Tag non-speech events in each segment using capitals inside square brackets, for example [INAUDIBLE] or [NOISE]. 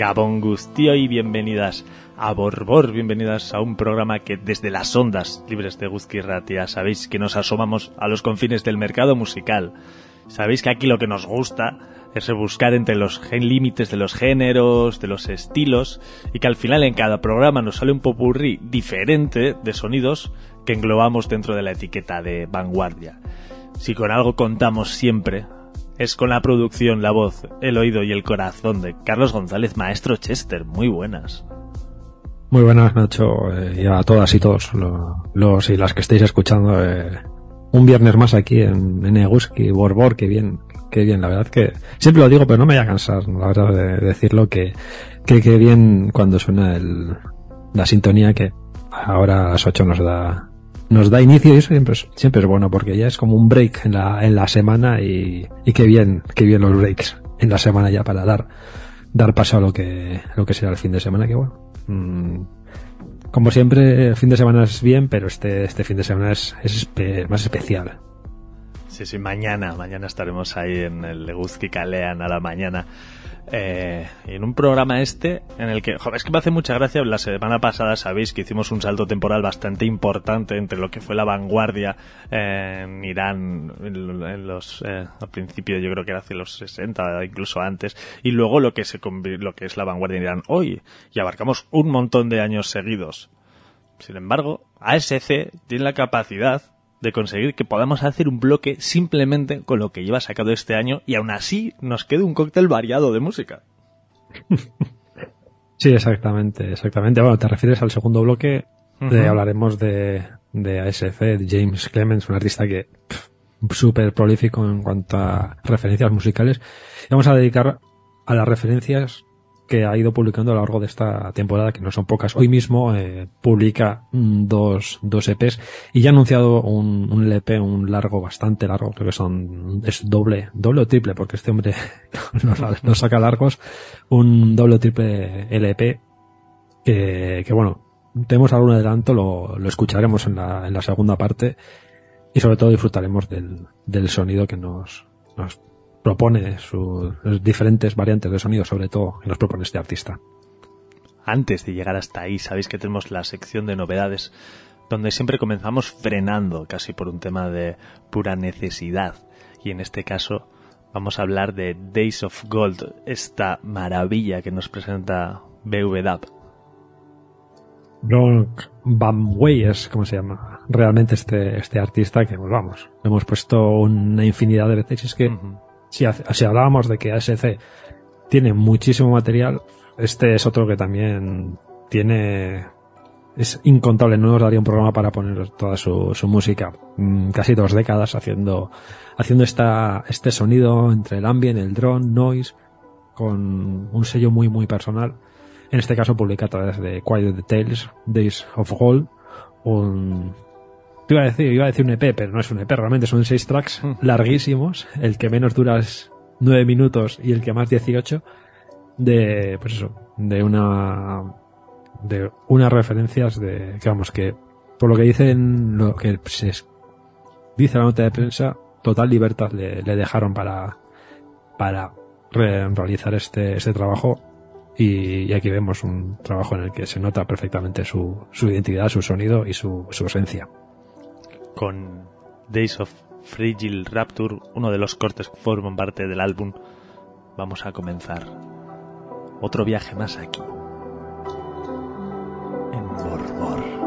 Gabón Gustio y bienvenidas a Borbor, bienvenidas a un programa que desde las ondas libres de Guzki Ratia sabéis que nos asomamos a los confines del mercado musical. Sabéis que aquí lo que nos gusta es rebuscar entre los límites de los géneros, de los estilos, y que al final en cada programa nos sale un popurrí diferente de sonidos que englobamos dentro de la etiqueta de vanguardia. Si con algo contamos siempre, es con la producción, la voz, el oído y el corazón de Carlos González, maestro Chester. Muy buenas. Muy buenas, Nacho, eh, y a todas y todos los, y las que estéis escuchando. Eh, un viernes más aquí en, en Eguski, Borbor, que bien, que bien, la verdad que siempre lo digo, pero no me voy a cansar, la verdad, de decirlo, que, que, que bien cuando suena el, la sintonía que ahora a las 8 nos da, nos da inicio y eso siempre es, siempre bueno porque ya es como un break en la, en la semana y, y qué bien, qué bien los breaks en la semana ya para dar, dar paso a lo que, lo que será el fin de semana, que bueno. Mm, como siempre, el fin de semana es bien, pero este, este fin de semana es, es más especial. Sí, sí, mañana, mañana estaremos ahí en el Leguzki Kalean a la mañana eh, en un programa este en el que, joder, es que me hace mucha gracia, la semana pasada sabéis que hicimos un salto temporal bastante importante entre lo que fue la vanguardia en Irán en, los, eh, al principio yo creo que era hace los 60, incluso antes, y luego lo que, se, lo que es la vanguardia en Irán hoy, y abarcamos un montón de años seguidos. Sin embargo, ASC tiene la capacidad de conseguir que podamos hacer un bloque simplemente con lo que lleva sacado este año y aún así nos quede un cóctel variado de música. Sí, exactamente, exactamente. Bueno, te refieres al segundo bloque, de, hablaremos de, de ASF, de James Clemens, un artista que súper prolífico en cuanto a referencias musicales. Y vamos a dedicar a las referencias que ha ido publicando a lo largo de esta temporada, que no son pocas. Hoy mismo eh, publica dos, dos EPs y ya ha anunciado un, un LP, un largo, bastante largo, creo que son, es doble, doble o triple, porque este hombre [LAUGHS] nos, saca largos, un doble o triple LP que, que bueno, tenemos algún adelanto, lo, lo escucharemos en la, en la segunda parte y sobre todo disfrutaremos del, del sonido que nos, nos propone sus diferentes variantes de sonido, sobre todo, que nos propone este artista. Antes de llegar hasta ahí, sabéis que tenemos la sección de novedades, donde siempre comenzamos frenando, casi por un tema de pura necesidad. Y en este caso vamos a hablar de Days of Gold, esta maravilla que nos presenta BVDAP. Bronk Bamway es como se llama realmente este, este artista que, pues vamos, hemos puesto una infinidad de veces. Es que si, si hablábamos de que ASC tiene muchísimo material, este es otro que también tiene es incontable, no nos daría un programa para poner toda su, música. Mm, casi dos décadas haciendo, haciendo esta, este sonido entre el ambient, el drone, noise, con un sello muy, muy personal. En este caso publica a través de Quiet Details, Days of Gold, un, iba a decir, iba a decir un EP, pero no es un EP, realmente son seis tracks mm. larguísimos. El que menos dura es nueve minutos y el que más dieciocho. De, pues eso, de una, de unas referencias de, que vamos, que por lo que dicen, lo que se dice la nota de prensa, total libertad le, dejaron para, para realizar este, este trabajo y, aquí vemos un trabajo en el que se nota perfectamente su, su identidad, su sonido y su, su esencia con Days of Fragile Rapture, uno de los cortes que forman parte del álbum, vamos a comenzar otro viaje más aquí, en Borbor.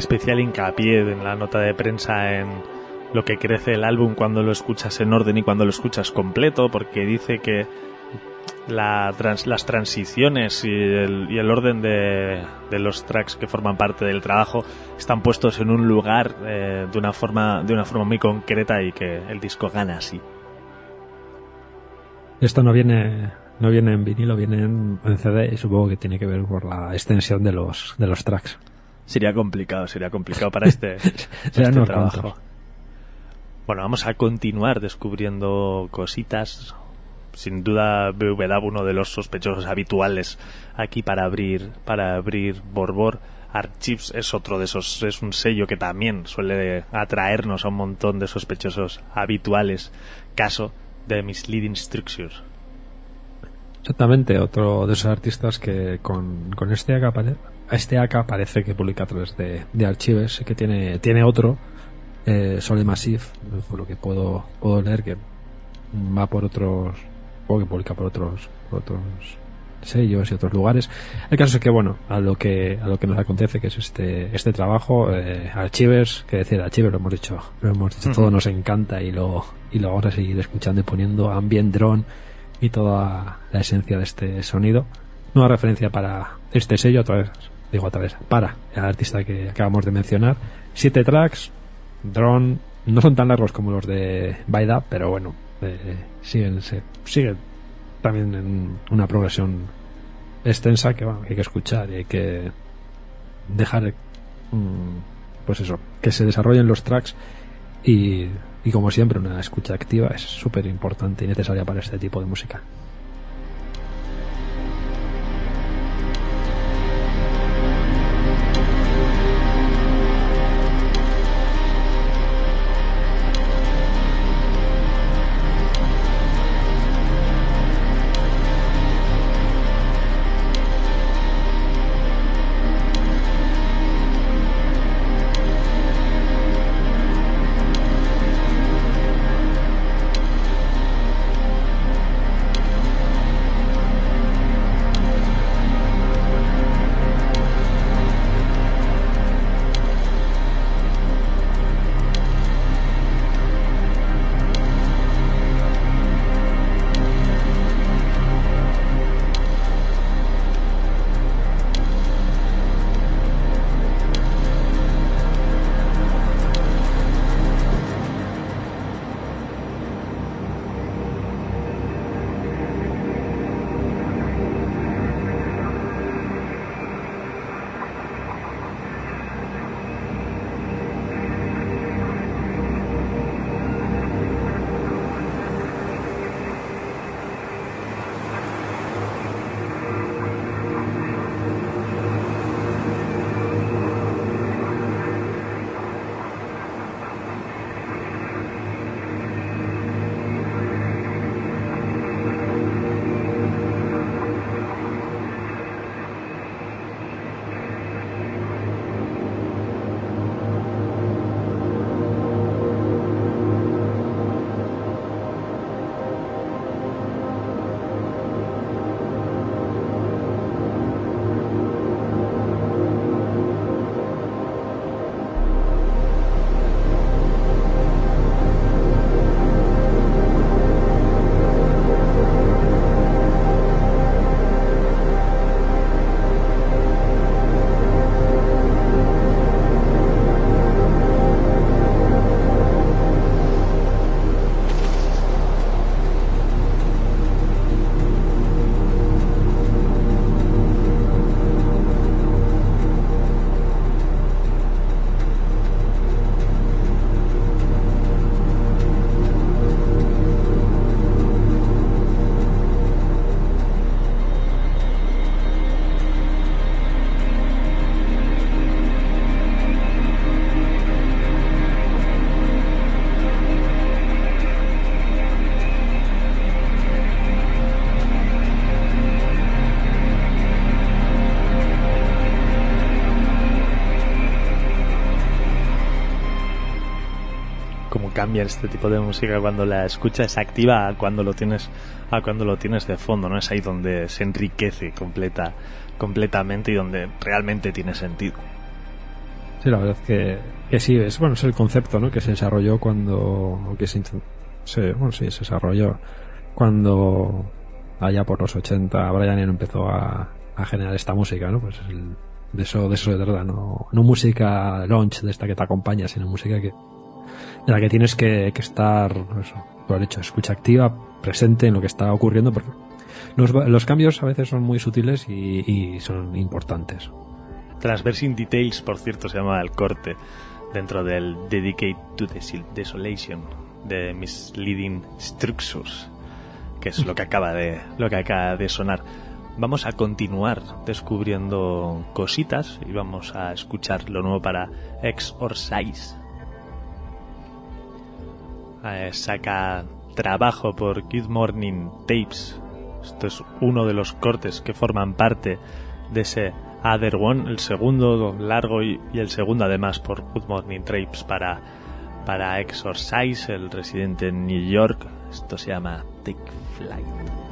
Especial hincapié en la nota de prensa en lo que crece el álbum cuando lo escuchas en orden y cuando lo escuchas completo, porque dice que la las transiciones y el, orden de, los tracks que forman parte del trabajo están puestos en un lugar eh, de una forma de una forma muy concreta y que el disco gana así. Esto no viene no viene en vinilo, viene en, CD y supongo que tiene que ver por la extensión de los de los tracks. Sería complicado, sería complicado para este, [LAUGHS] este trabajo. Bueno, vamos a continuar descubriendo cositas. Sin duda BVDAB uno de los sospechosos habituales aquí para abrir para abrir Borbor. Archives es otro de esos es un sello que también suele atraernos a un montón de sospechosos habituales. Caso de Misleading Structures exactamente otro de esos artistas que con, con este AK este AK parece que publica a través de, de Archives que tiene tiene otro eh, Sole Massive por lo que puedo puedo leer que va por otros que publica por otros, otros sellos y otros lugares. El caso es que, bueno, a lo que, a lo que nos acontece, que es este, este trabajo, eh, Archivers, que decir, Archivers lo hemos dicho, lo hemos dicho, todo nos encanta y lo, y lo vamos a seguir escuchando y poniendo ambient drone y toda la esencia de este sonido. Nueva referencia para este sello, otra vez, digo otra vez, para el artista que acabamos de mencionar. Siete tracks, drone, no son tan largos como los de Baida, pero bueno, eh, siguen, se, siguen también en una progresión extensa que, hay que escuchar y hay que dejar mm, pues eso que se desarrollen los tracks y, y como siempre una escucha activa es súper importante y necesaria para este tipo de música cambia este tipo de música cuando la escuchas activa a cuando lo tienes a cuando lo tienes de fondo no es ahí donde se enriquece completa completamente y donde realmente tiene sentido Sí, la verdad que, que sí, es, bueno, es el concepto, ¿no? Que se desarrolló cuando, que se, se, bueno, sí, se desarrolló cuando allá por los 80 Brian Eno empezó a, a generar esta música, ¿no? Pues el, de eso, de eso se trata, no, no música launch de esta que te acompaña, sino música que, de la que tienes que, estar, eso, por hecho, escucha activa, presente en lo que está ocurriendo, porque los, cambios a veces son muy sutiles y, son importantes. Transversing Details, por cierto, se llama el corte dentro del Dedicate to Desolation de Misleading Structures, que es lo que acaba de, lo que acaba de sonar. Vamos a continuar descubriendo cositas y vamos a escuchar lo nuevo para X or Size. Eh, saca trabajo por Good Morning Tapes. Esto es uno de los cortes que forman parte de ese Other One, el segundo largo y, el segundo además por Good Morning Tapes para, para Exorcise, el residente en New York. Esto se llama Take Flight.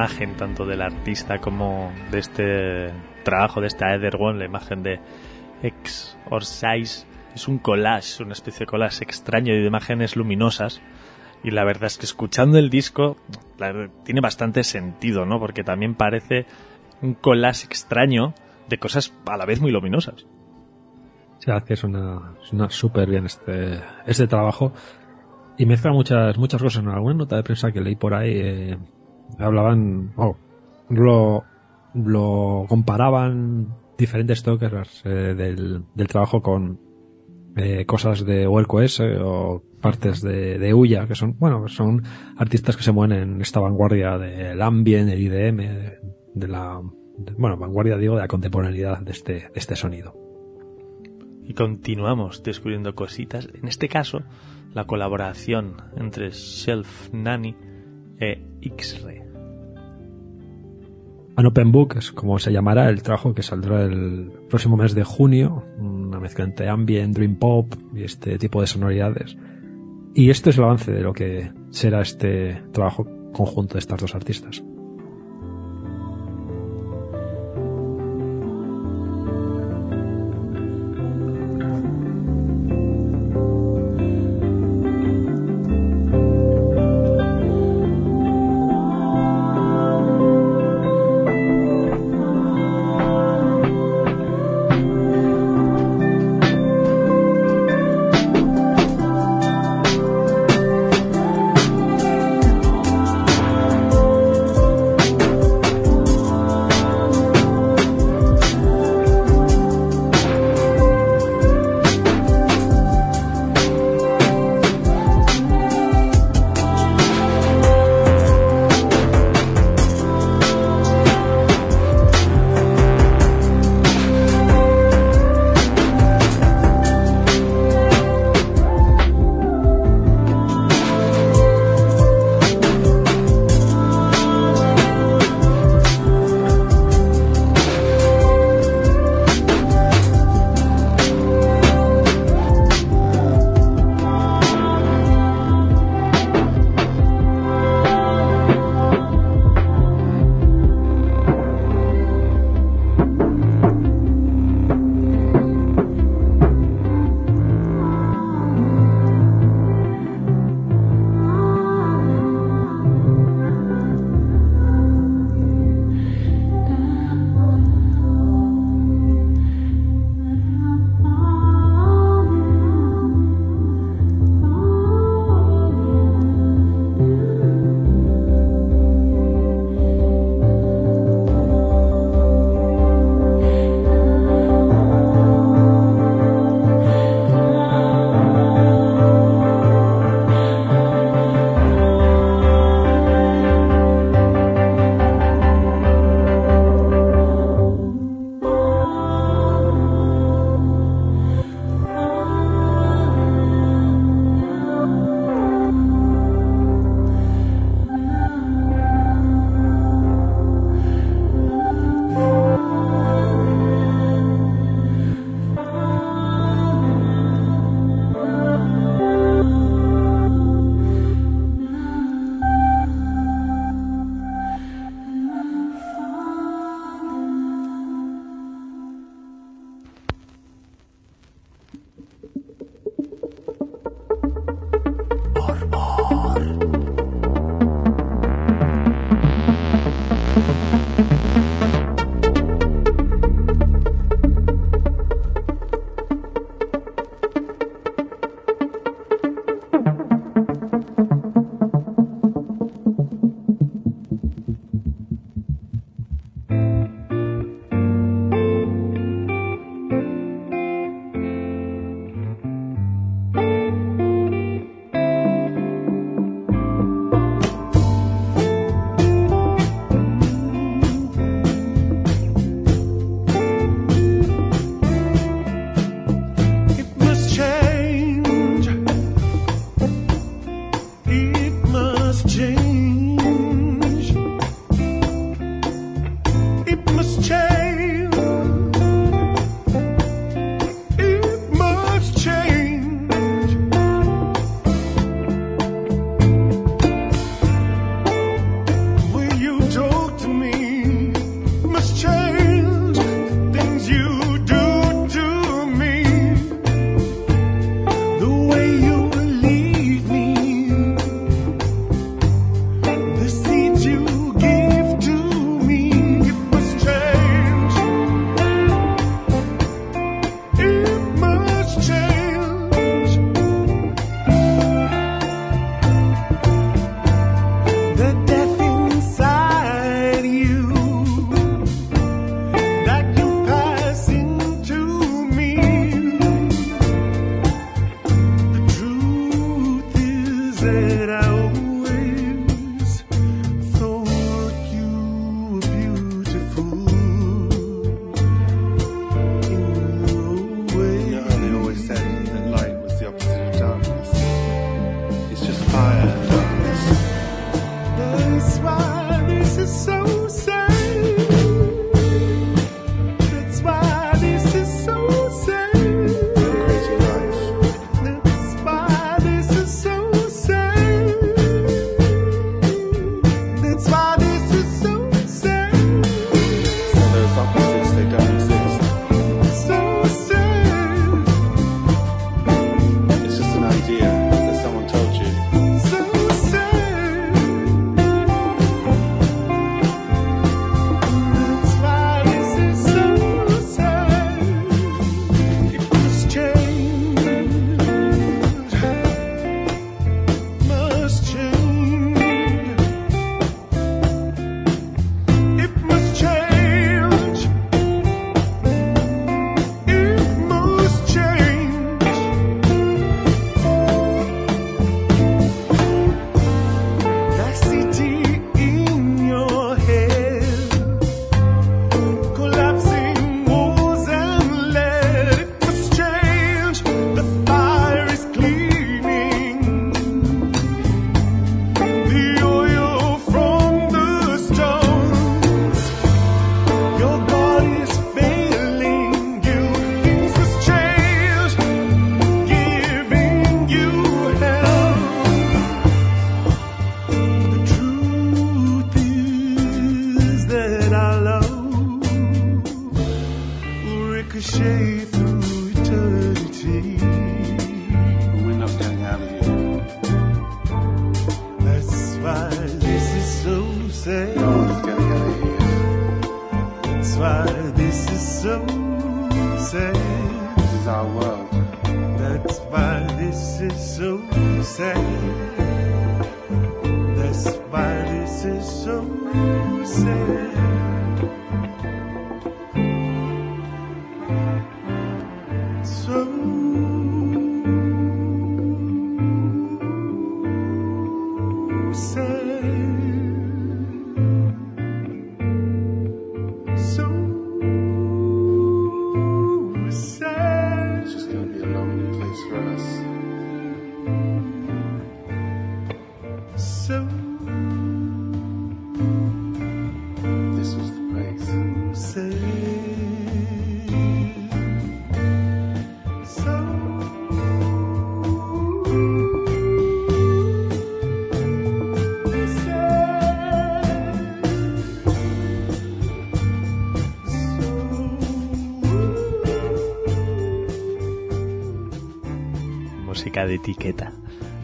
Imagen tanto del artista como de este trabajo, de esta Ether One, la imagen de X or Size, es un collage, una especie de collage extraño de imágenes luminosas. Y la verdad es que escuchando el disco tiene bastante sentido, ¿no? Porque también parece un collage extraño de cosas a la vez muy luminosas. Sí, que es una, una súper bien este, este trabajo. Y mezcla muchas, muchas cosas. En alguna nota de prensa que leí por ahí, eh, hablaban, oh, lo, lo comparaban diferentes tokers eh, del, del, trabajo con eh, cosas de OS o partes de, de Uya, que son, bueno, son artistas que se mueven en esta vanguardia del ambient, el IDM, de, la, bueno, vanguardia digo, de la contemporaneidad de este, de este sonido. Y continuamos descubriendo cositas. En este caso, la colaboración entre Shelf Nanny e X-Ray. An Open Book es como se llamará el trabajo que saldrá el próximo mes de junio, una mezcla entre ambient, dream pop y este tipo de sonoridades. Y esto es el avance de lo que será este trabajo conjunto de estas dos artistas. De etiqueta,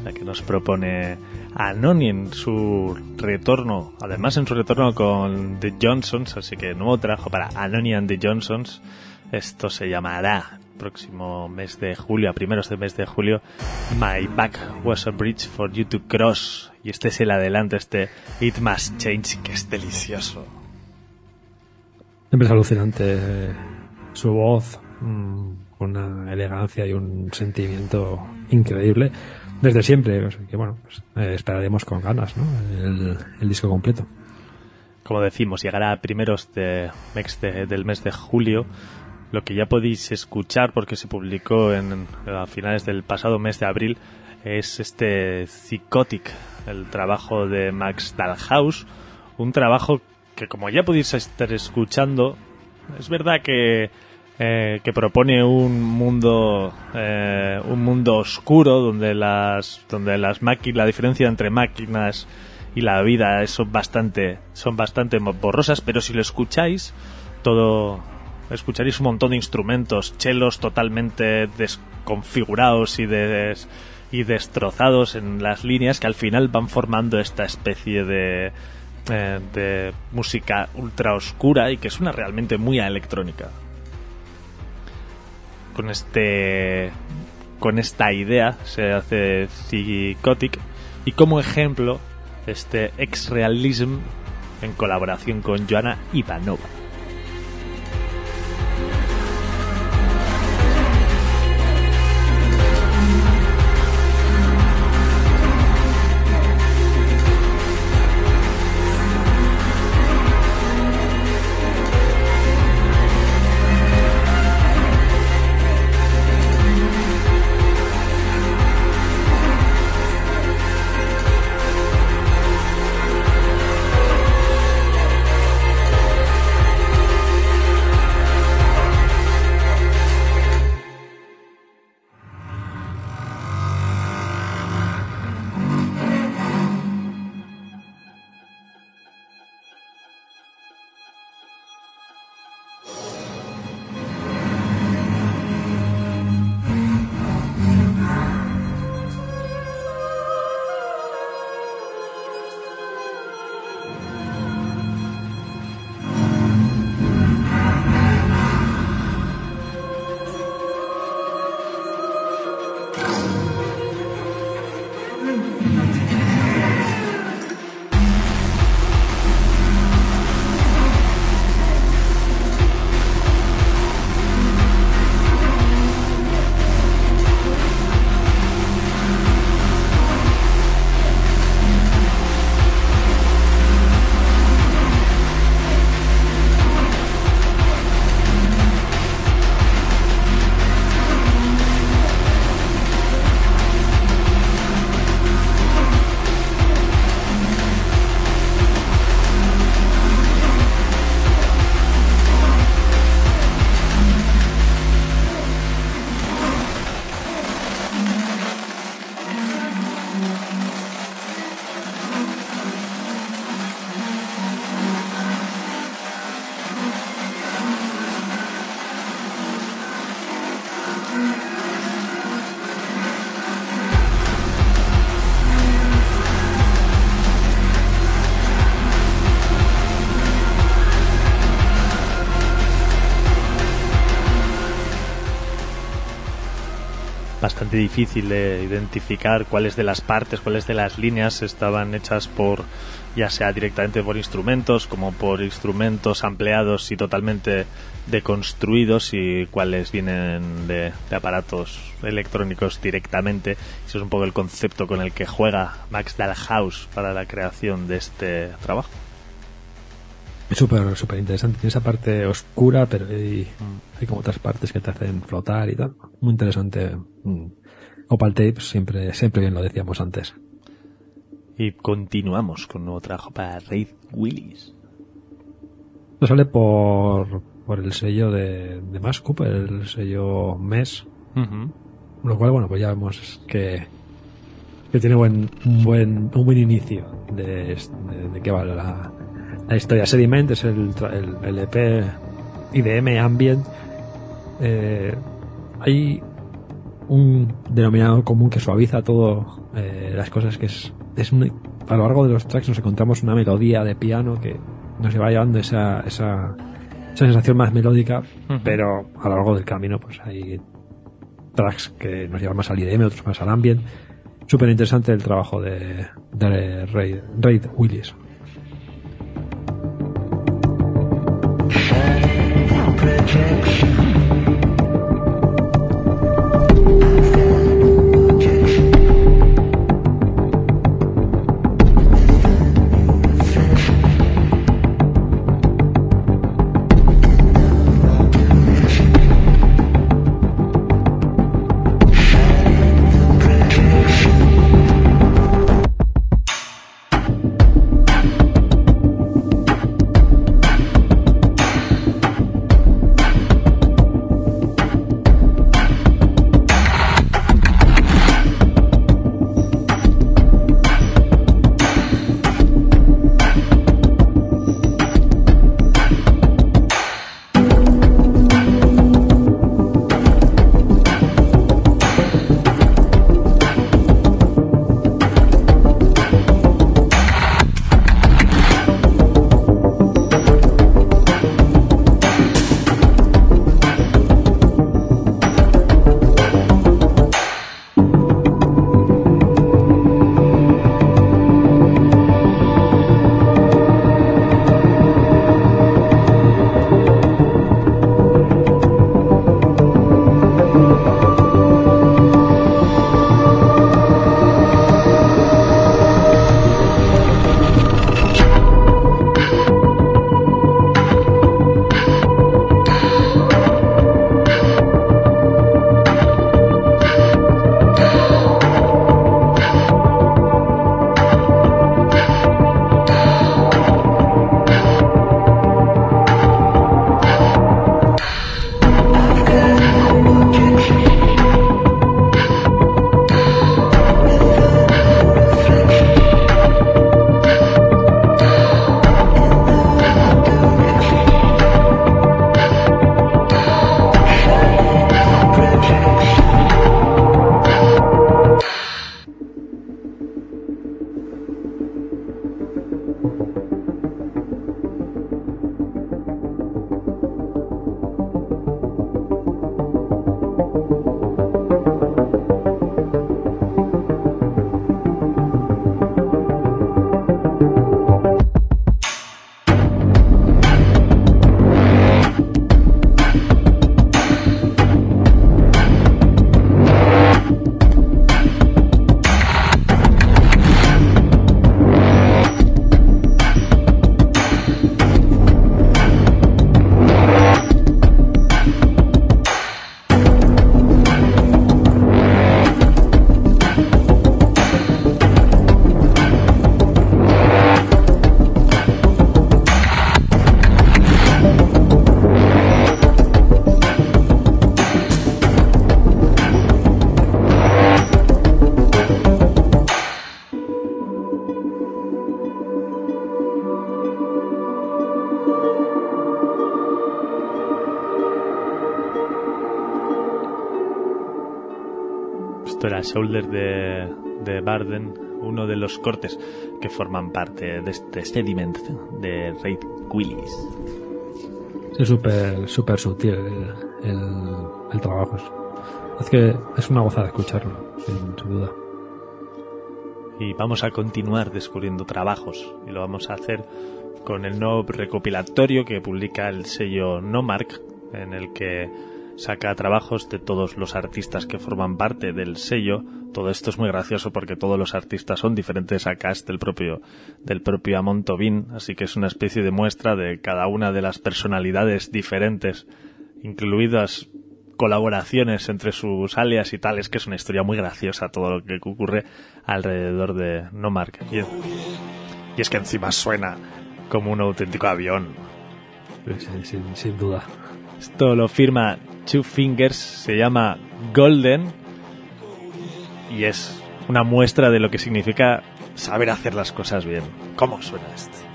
la que nos propone Anoni en su retorno, además en su retorno con The Johnsons, así que nuevo trabajo para Anoni and The Johnsons. Esto se llamará próximo mes de julio, a primeros del mes de julio, My Back Was a Bridge for You to Cross. Y este es el adelanto, este It Must Change, que es delicioso. Siempre es alucinante su voz, mm, una elegancia y un sentimiento increíble desde siempre. Que bueno, pues, eh, esperaremos con ganas el, disco completo. como decimos, llegará a primeros de- del mes de julio. Lo que ya podéis escuchar, porque se publicó en, a finales del pasado mes de abril, es este Psychotic, el trabajo de Max Dalhaus. Un trabajo que, como ya podéis estar escuchando, es verdad que, eh, que propone un mundo eh, un mundo oscuro donde las donde las máquinas la diferencia entre máquinas y la vida son bastante son bastante borrosas pero si lo escucháis todo escucharéis un montón de instrumentos chelos totalmente desconfigurados y des- y destrozados en las líneas que al final van formando esta especie de eh, de música ultra oscura y que suena realmente muy a electrónica con este con esta idea se hace Psychotic y como ejemplo este X-Realism en colaboración con Joana Ivanova. Bastante difícil de identificar cuáles de las partes, cuáles de las líneas estaban hechas por ya sea directamente por instrumentos como por instrumentos ampliados y totalmente deconstruidos y cuáles vienen de, de aparatos electrónicos directamente. Eso es un poco el concepto con el que juega Max Dalhaus para la creación de este trabajo. Es súper, súper interesante. Tiene esa parte oscura, pero hay, hay como otras partes que te hacen flotar y tal. Muy interesante. Opal Tape, siempre, siempre bien lo decíamos antes. Y continuamos con nuevo trabajo para Raid Willis. Esto sale por, por el sello de, de Max Cooper, el sello MES. Lo cual, bueno, pues ya vemos que, que tiene buen, un buen, un buen inicio de, de, de qué va la, la historia. Sediment es el, el, el EP IDM Ambient. Eh, hay un denominador común que suaviza todo eh, las cosas que es, es un- a lo largo de los tracks nos encontramos una melodía de piano que nos va llevando esa, esa, esa sensación más melódica, pero a lo largo del camino pues hay tracks que nos llevan más al IDM, otros más al ambient. Súper interesante el trabajo de, de Raid, Raid Willis. Esto era Shoulder de, de Barden, uno de los cortes que forman parte de este Sediment de Raid Willis. Es súper súper sutil el, el, el trabajo. Es Es que es una gozada escucharlo, sin, sin duda. y vamos a continuar descubriendo trabajos y lo vamos a hacer con el nuevo recopilatorio que publica el sello Nomark en el que saca trabajos de todos los artistas que forman parte del sello. Todo esto es muy gracioso porque todos los artistas son diferentes a cast del propio del propio Amon Tobin, así que es una especie de muestra de cada una de las personalidades diferentes, incluidas colaboraciones entre sus alias y tal, es que es una historia muy graciosa todo lo que ocurre alrededor de Nomark. Y, y es que encima suena como un auténtico avión. Sin, sin- sin duda. Esto lo firma Two Fingers, se llama Golden y es una muestra de lo que significa saber hacer las cosas bien. ¿Cómo suena esto?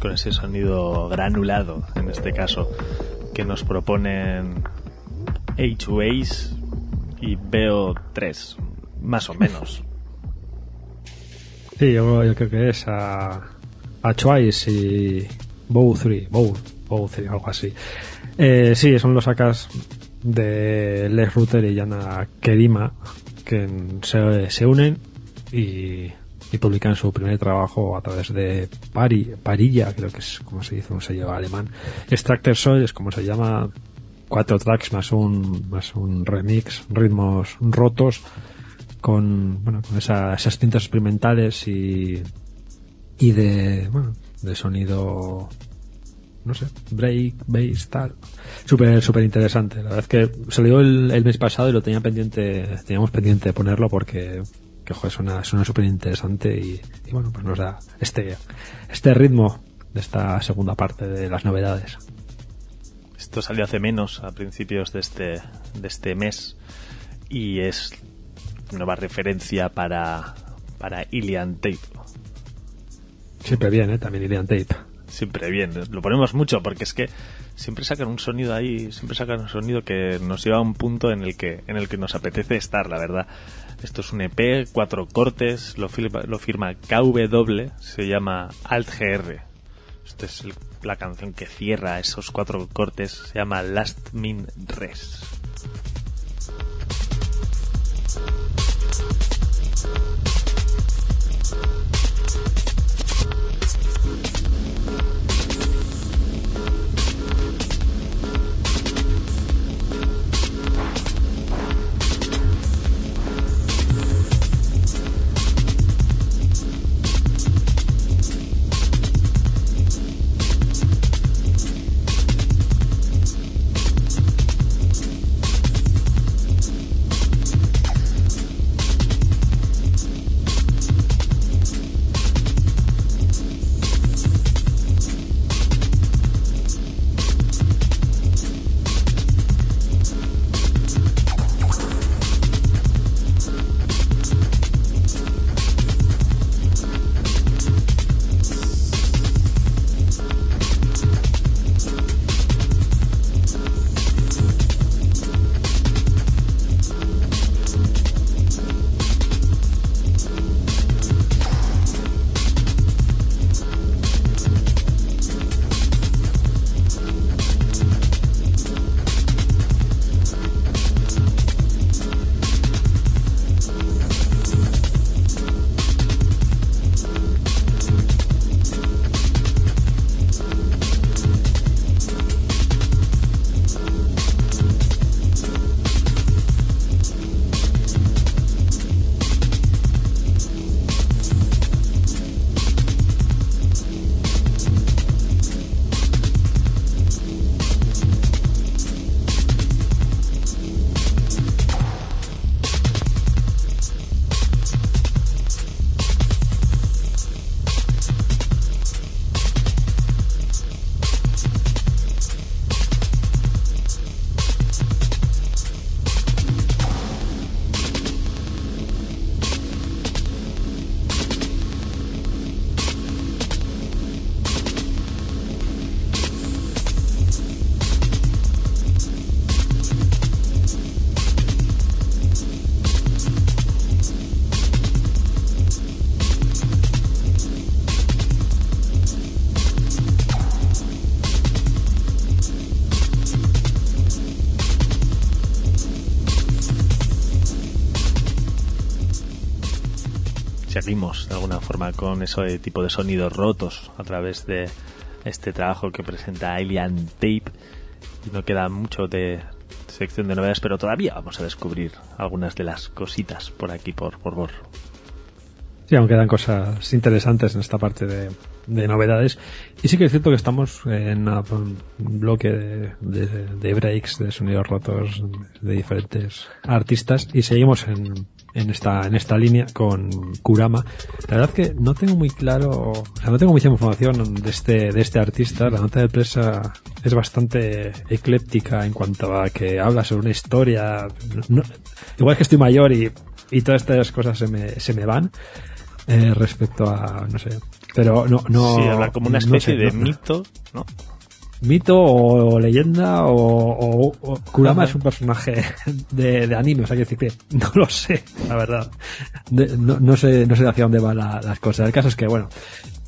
Con ese sonido granulado, en este caso, que nos proponen H2A's y Veo 3, más o menos. Sí, yo, yo creo que es a, a Twice y Bow 3, Bow, Bow 3, algo así. Eh, sí, son los sacas de Les Router y Yana Kerima que se, se unen y, y publican su primer trabajo a través de Pari, Parilla, creo que es como se dice, como se lleva alemán. Extractor Soil es como se llama, cuatro tracks más un, más un remix, ritmos rotos con, bueno, con esa- esas tintas experimentales y, y de, bueno, de sonido, no sé, break, bass, tal. Súper, súper interesante. La verdad es que salió el, el mes pasado y lo tenía pendiente, teníamos pendiente de ponerlo porque, que joder, suena, súper interesante y, y bueno, pues nos da este, este ritmo de esta segunda parte de las novedades. Esto salió hace menos, a principios de este, de este mes, y es nueva referencia para, para Ilian Tape. Siempre bien, ¿eh? También Ilian Tape. Siempre bien, lo ponemos mucho porque es que siempre sacan un sonido ahí, siempre sacan un sonido que nos lleva a un punto en el que, en el que nos apetece estar, la verdad. Esto es un EP, cuatro cortes, lo firma, KW, se llama Alt GR. Esta es la canción que cierra esos cuatro cortes, se llama Last Min Res. De alguna forma con ese tipo de sonidos rotos a través de este trabajo que presenta Alien Tape. No queda mucho de sección de novedades, pero todavía vamos a descubrir algunas de las cositas por aquí, por, Borro. Sí, aún quedan cosas interesantes en esta parte de, de novedades. Y sí que es cierto que estamos en un bloque de- de breaks, de sonidos rotos de diferentes artistas y seguimos en, en esta, en esta línea con Kurama. La verdad que no tengo muy claro, o sea, no tengo mucha información de este, de este artista. La nota de prensa es bastante ecléptica en cuanto a que habla sobre una historia. No- igual que estoy mayor y, y todas estas cosas se me, se me van eh, respecto a, no sé, pero no, no. sí, habla como una no especie sé, de no- mito, ¿no? Mito o, leyenda o, o- o- Kurama Ajá. es un personaje [LAUGHS] de, de anime, o sea, que decir que [LAUGHS] no lo sé, la verdad. De- no, no sé, no sé hacia dónde van la- las cosas. El caso es que, bueno,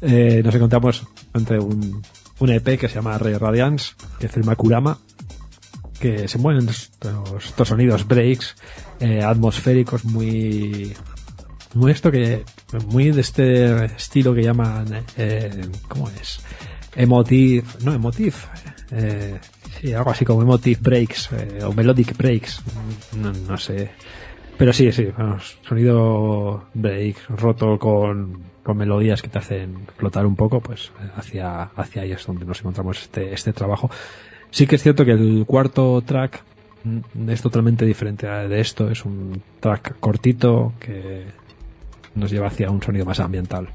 eh, nos encontramos entre un, un EP que se llama Ray Radiance, que firma Kurama, que se mueven estos, estos sonidos breaks, eh, atmosféricos muy, muy esto que, muy de este estilo que llaman, eh, ¿cómo es? Emotive, no, emotive, eh, sí, algo así como emotive breaks, eh, o melodic breaks, no, no sé. Pero sí, sí, vamos, sonido break roto con, con melodías que te hacen flotar un poco, pues hacia, hacia ahí es donde nos encontramos este, este trabajo. Sí que es cierto que el cuarto track mm, es totalmente diferente de esto, es un track cortito que nos lleva hacia un sonido más ambiental.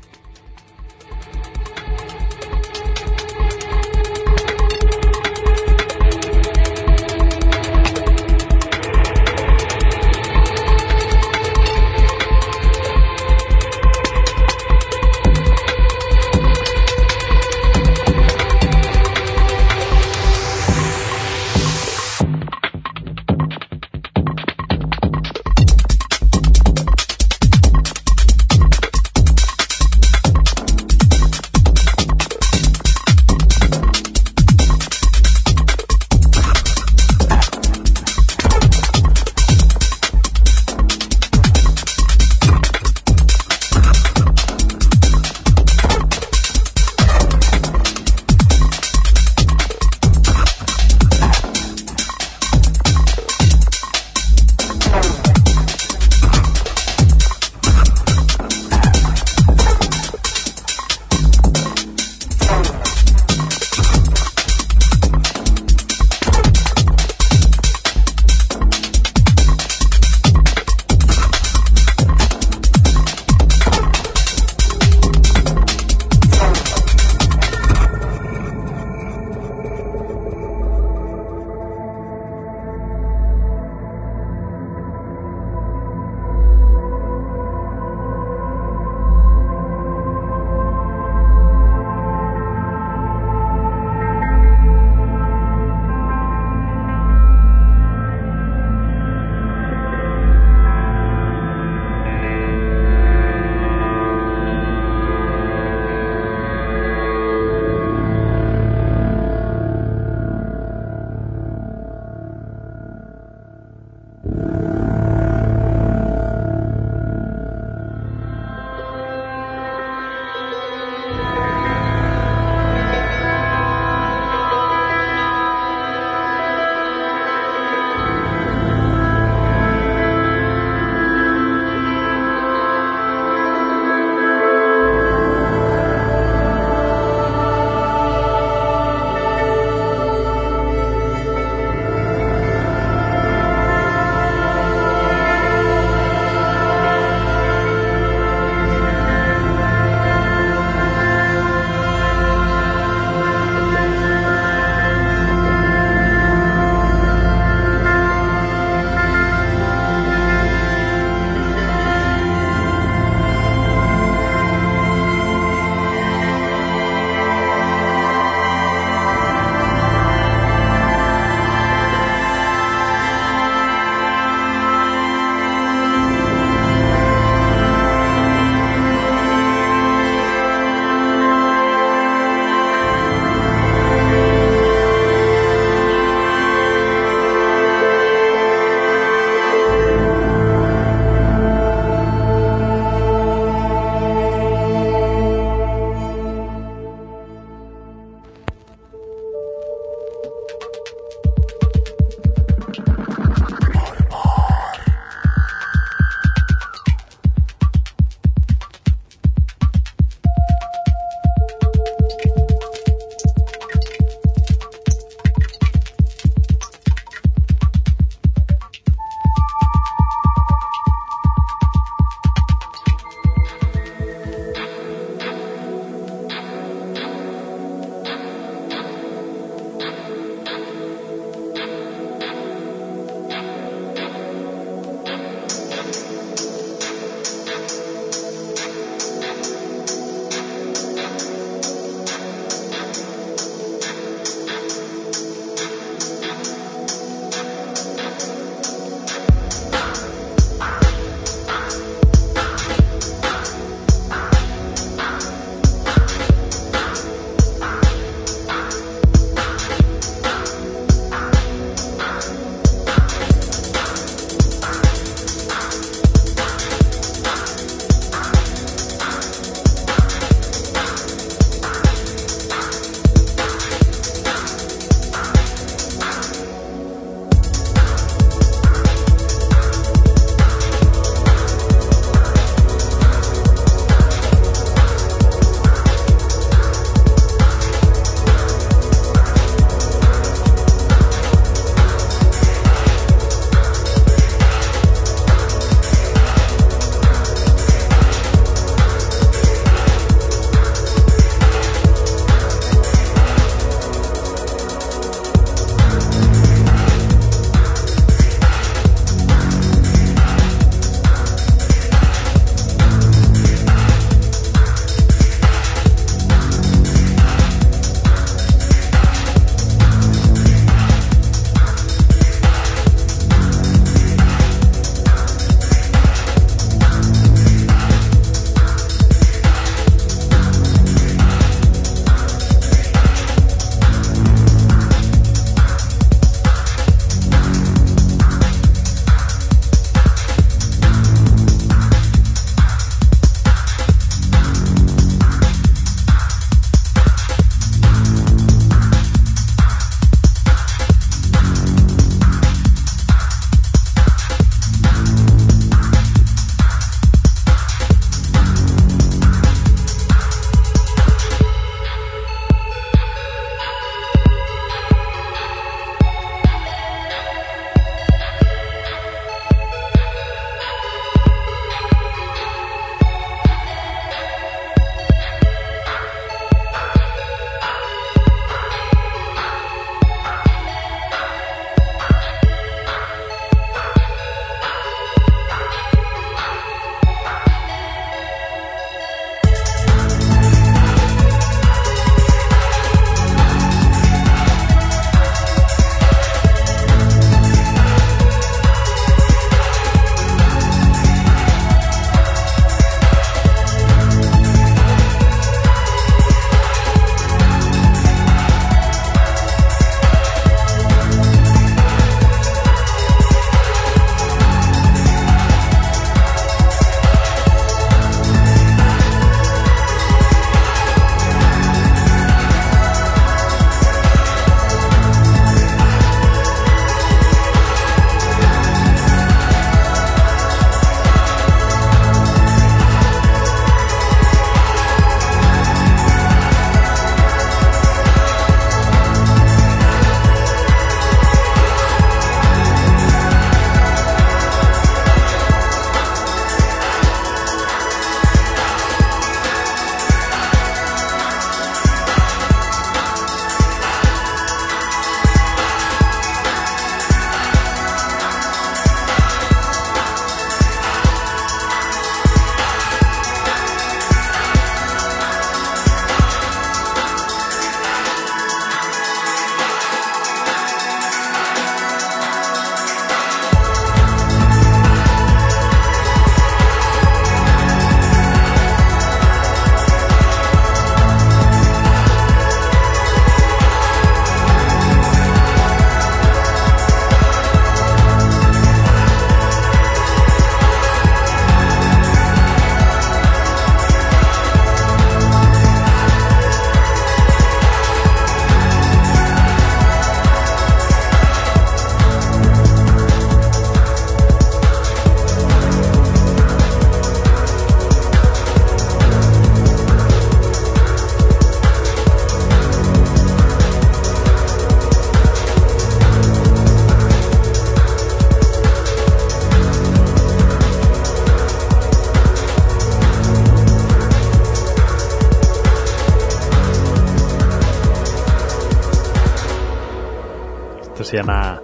Se llama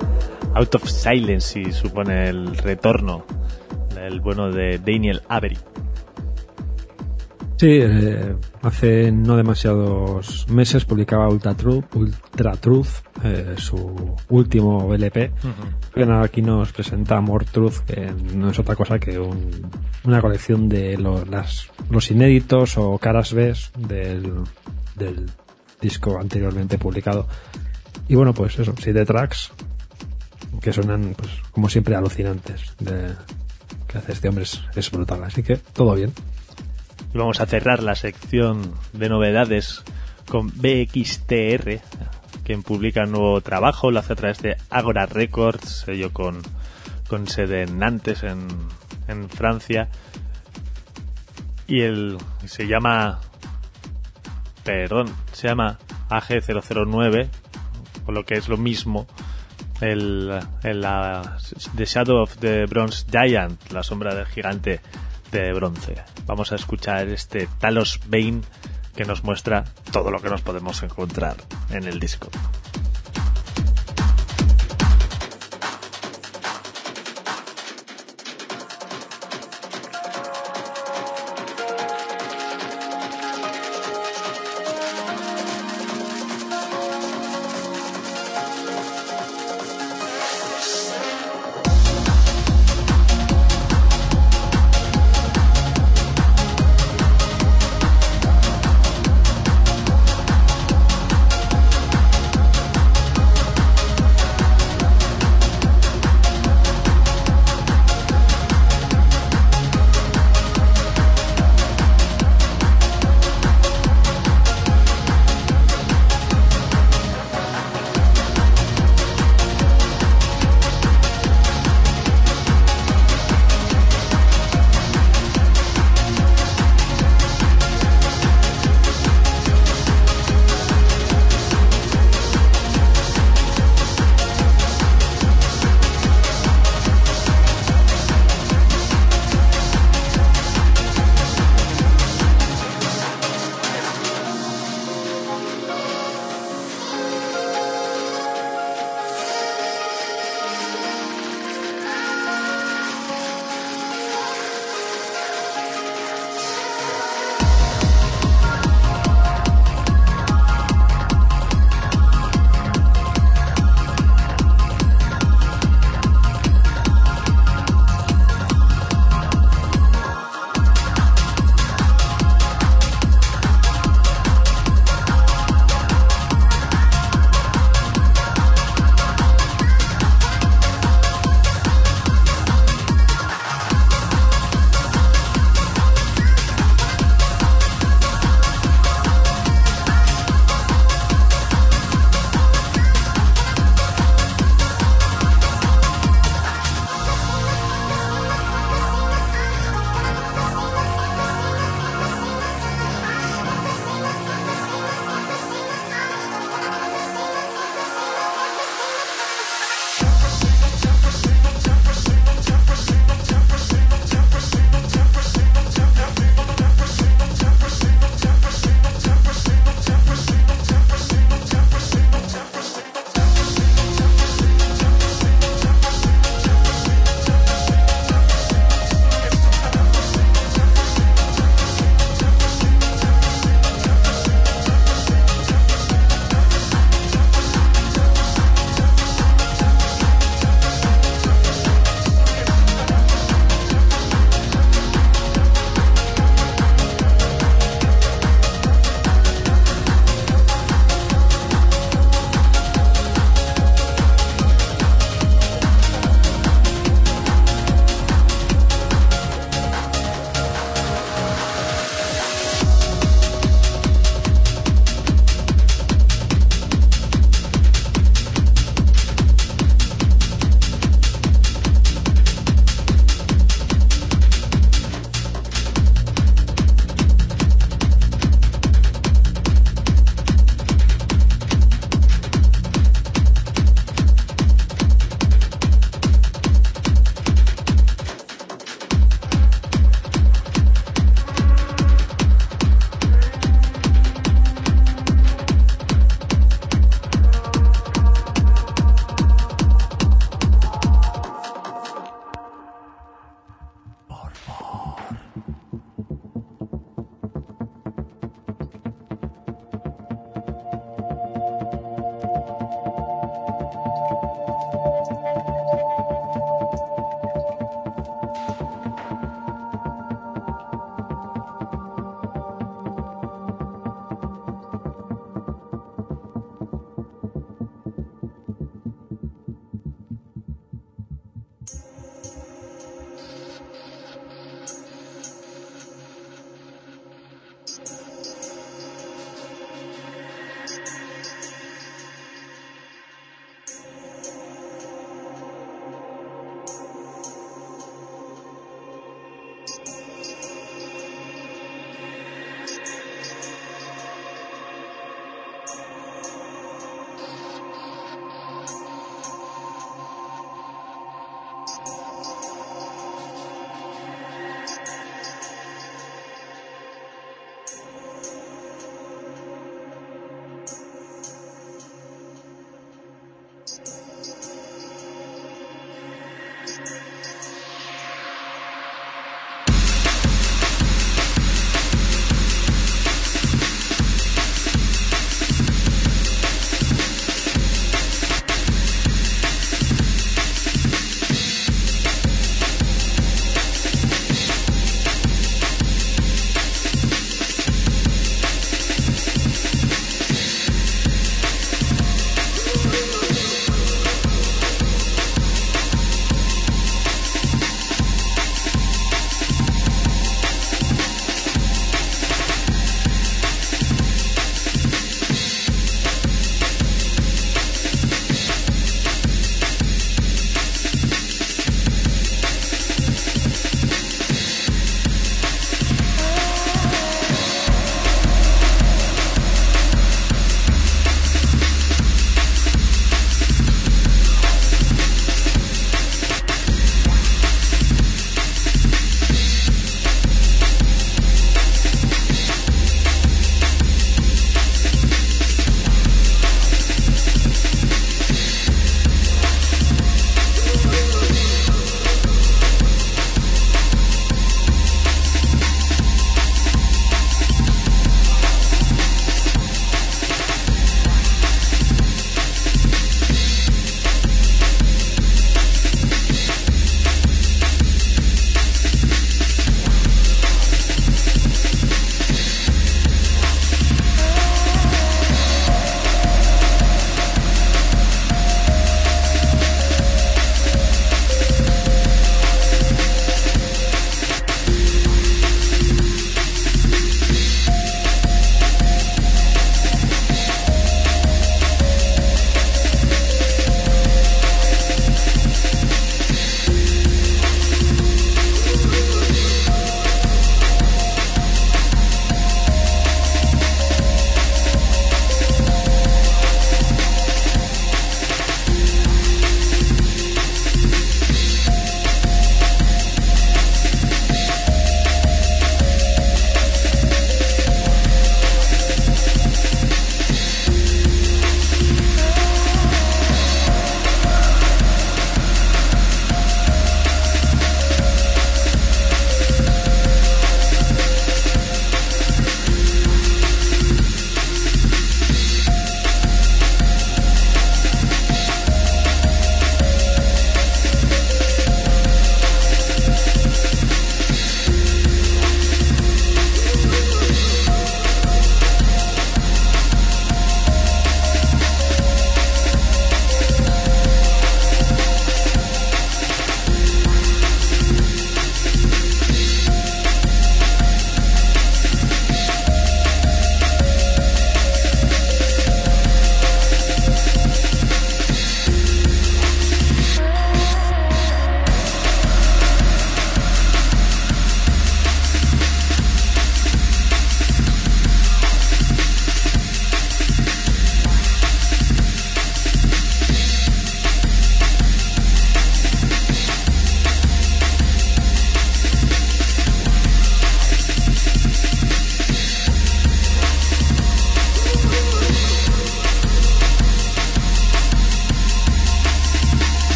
Out of Silence y supone el retorno del bueno de Daniel Avery. Sí, eh, hace no demasiados meses publicaba Ultra Truth, Ultra Truth eh, su último LP. Bueno, aquí nos presenta More Truth, que no es otra cosa que un- una colección de las, los inéditos o caras B del, del disco anteriormente publicado. Y bueno, pues eso, siete tracks que suenan, pues, como siempre, alucinantes. De, que hace este hombre es, es brutal, así que todo bien. Y vamos a cerrar la sección de novedades con BXTR, quien publica un nuevo trabajo, lo hace a través de Agora Records, sello con, con sede en Nantes, en, en Francia. Y el se llama, perdón, se llama AG009, o lo que es lo mismo, el, el, la- The Shadow of the Bronze Giant, la sombra del gigante de bronce. Vamos a escuchar este Talos Bane que nos muestra todo lo que nos podemos encontrar en el disco.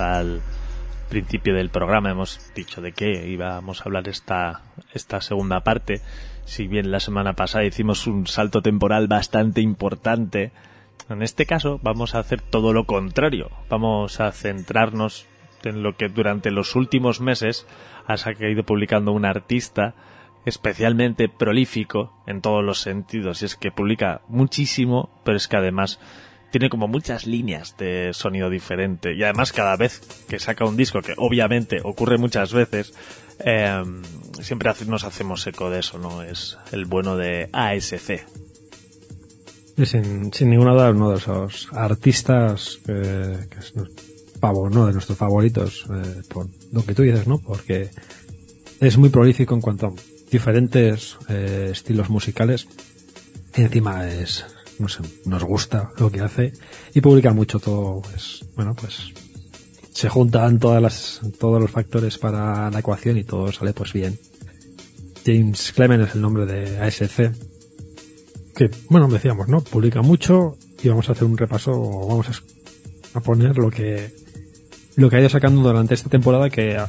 Al principio del programa, hemos dicho de qué íbamos a hablar esta, esta segunda parte. Si bien la semana pasada hicimos un salto temporal bastante importante, en este caso vamos a hacer todo lo contrario. Vamos a centrarnos en lo que durante los últimos meses ha ido publicando un artista especialmente prolífico en todos los sentidos. Y es que publica muchísimo, pero es que además tiene como muchas líneas de sonido diferente. Y además cada vez que saca un disco, que obviamente ocurre muchas veces, eh, siempre nos hacemos eco de eso, ¿no? Es el bueno de ASC. Sin, sin ninguna duda uno de esos artistas que, es pavo, ¿no? de nuestros favoritos, eh, por lo que tú dices, ¿no? Porque es muy prolífico en cuanto a diferentes eh, estilos musicales y encima es no sé, nos gusta lo que hace y publica mucho todo, pues, bueno, pues se juntan todas las, todos los factores para la ecuación y todo sale pues bien. James Clement es el nombre de ASC, que, bueno, decíamos, ¿no? Publica mucho y vamos a hacer un repaso, vamos a, a poner lo que, lo que ha ido sacando durante esta temporada que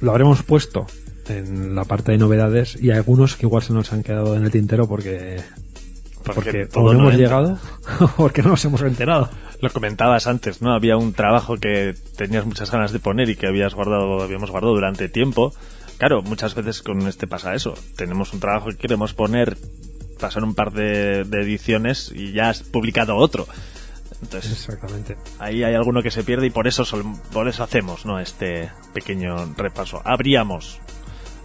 lo habremos puesto en la parte de novedades y algunos que igual se nos han quedado en el tintero porque porque, todo no hemos llegado [LAUGHS] porque no nos hemos enterado. Lo comentabas antes, ¿no? Había un trabajo que tenías muchas ganas de poner y que habías guardado, habíamos guardado durante tiempo. Claro, muchas veces con este pasa eso. Tenemos un trabajo que queremos poner, pasar un par de, de ediciones y ya has publicado otro. Entonces, Exactamente. ahí hay alguno que se pierde y por eso sol- por eso hacemos no este pequeño repaso abríamos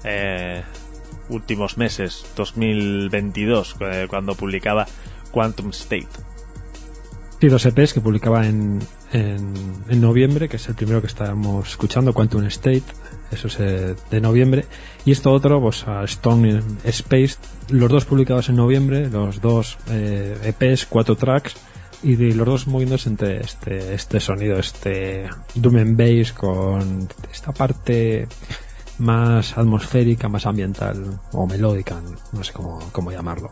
eh, últimos meses 2022 eh, cuando publicaba Quantum State. Sí, dos EPs que publicaba en, en, en noviembre, que es el primero que estábamos escuchando, Quantum State, eso es eh, de noviembre, y esto otro, pues a Stone Space, los dos publicados en noviembre, los dos eh, EPs, cuatro tracks, y de los dos moviéndose entre este, este sonido, este Doom and Bass con esta parte más atmosférica, más ambiental o melódica, no sé cómo, cómo llamarlo.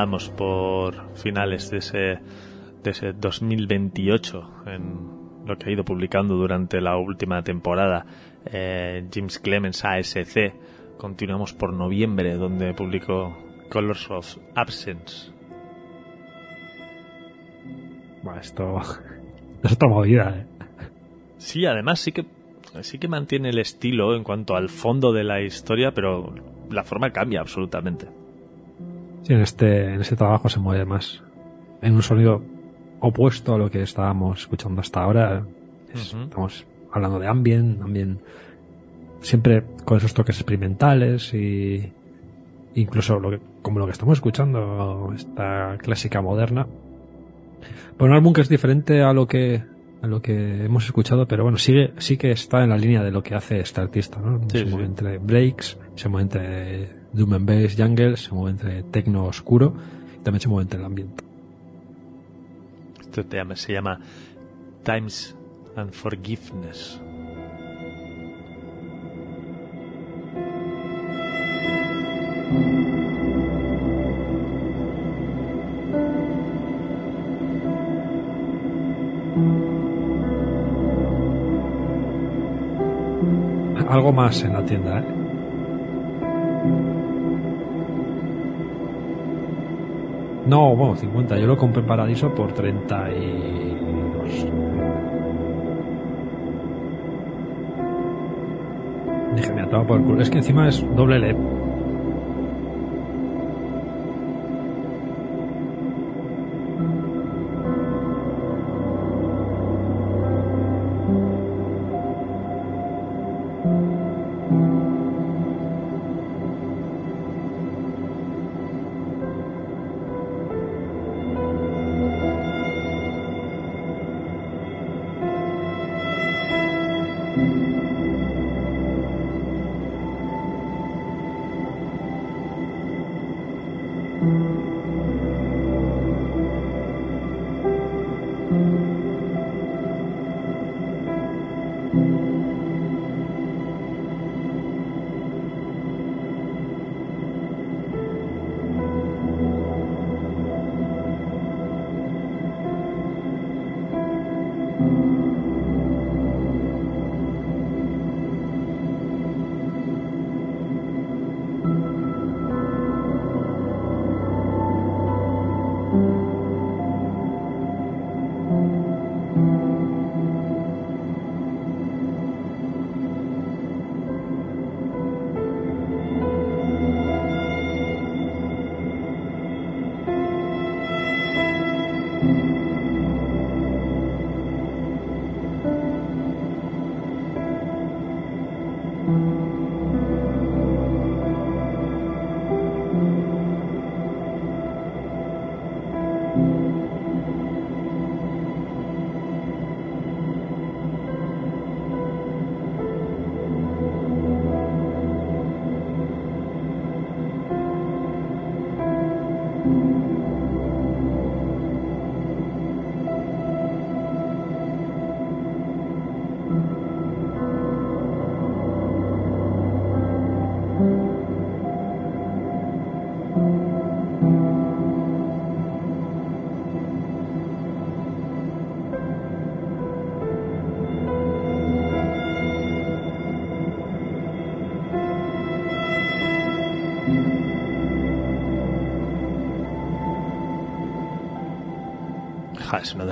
Comenzábamos por finales de ese, de ese 2028 en lo que ha ido publicando durante la última temporada eh, James Clemens ASC. Continuamos por noviembre, donde publicó Colors of Absence. Bueno, esto [LAUGHS] es otra movida, ¿eh? Sí, además sí que sí que mantiene el estilo en cuanto al fondo de la historia, pero la forma cambia absolutamente. En este, en este trabajo se mueve más en un sonido opuesto a lo que estábamos escuchando hasta ahora. Es-. Estamos hablando de ambient, ambient siempre con esos toques experimentales y incluso lo que, como lo que estamos escuchando, esta clásica moderna. Por un álbum que es diferente a lo que a lo que hemos escuchado, pero bueno, sigue, sí que está en la línea de lo que hace este artista, ¿no? Sí, se mueve sí. entre breaks, se mueve entre Doom and Bass Jungle, se mueve entre tecno oscuro y también se mueve entre el ambiente. Esto te llama- se llama Times and Forgiveness. Algo más en la tienda, ¿eh? No, bueno, 50. Yo lo compré en Paradiso por 32. Dije, me ataba por el culo. Es que encima es doble LED.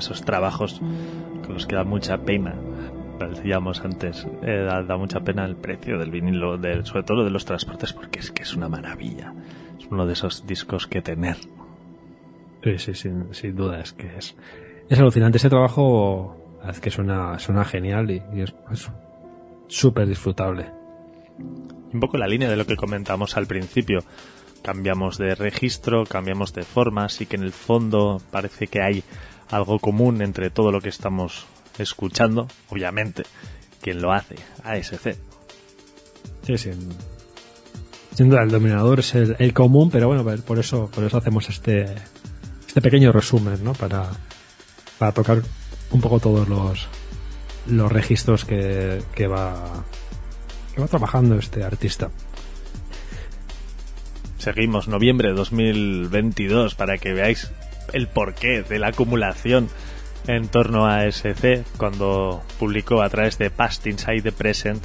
Esos trabajos con los que da mucha pena. Decíamos antes, eh, da, da mucha pena el precio del vinilo, del, sobre todo de los transportes, porque es que es una maravilla. Es uno de esos discos que tener. Sí, sí, sin, sin duda, es que es, es alucinante. Ese trabajo es que suena, suena genial y, es súper disfrutable. Un poco la línea de lo que comentamos al principio. Cambiamos de registro, cambiamos de forma, así que en el fondo parece que hay algo común entre todo lo que estamos escuchando. Obviamente, quien lo hace, ASC. Sí, sin, sin duda el dominador es el, el común, pero bueno, por eso, por eso hacemos este, este pequeño resumen, ¿no? Para, para tocar un poco todos los, los registros que, que va, que va trabajando este artista. seguimos noviembre de 2022 para que veáis el porqué de la acumulación en torno a SC cuando publicó a través de Past Inside the Present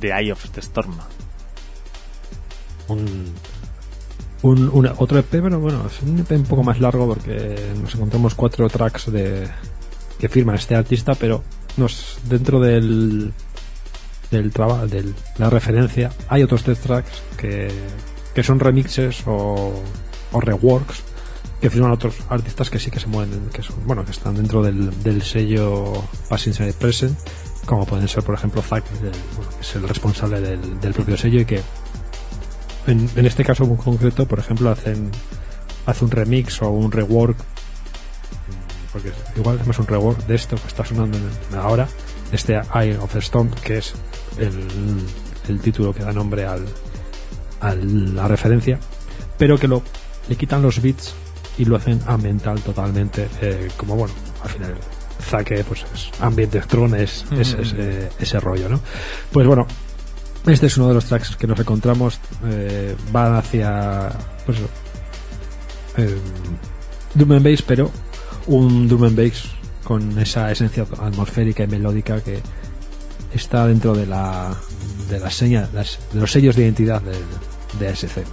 The Eye of the Storm. un, un, otro EP, pero bueno, es un EP un poco más largo porque nos encontramos cuatro tracks de que firma este artista, pero nos dentro del del trabajo, de la referencia, hay otros tres tracks que, que son remixes o, o reworks que firman otros artistas que sí que se mueven, que son, bueno, que están dentro del, del sello Inside Present, como pueden ser, por ejemplo, Zack, bueno, que es el responsable del, propio sello y que en, en este caso muy concreto, por ejemplo, hacen hace un remix o un rework porque igual es más un rework de esto que está sonando en- ahora este Eye of the Storm que es el, el título que da nombre al, a la referencia pero que lo le quitan los beats y lo hacen ambiental totalmente eh, como bueno al final Zaque pues es ambient electron es, es ese, ese rollo no pues bueno este es uno de los tracks que nos encontramos. Eh, van hacia. Pues eh, Drum and Bass, pero un Drum and Bass con esa esencia atmosférica y melódica que está dentro de la de la seña las- de los sellos de identidad del- de ASC.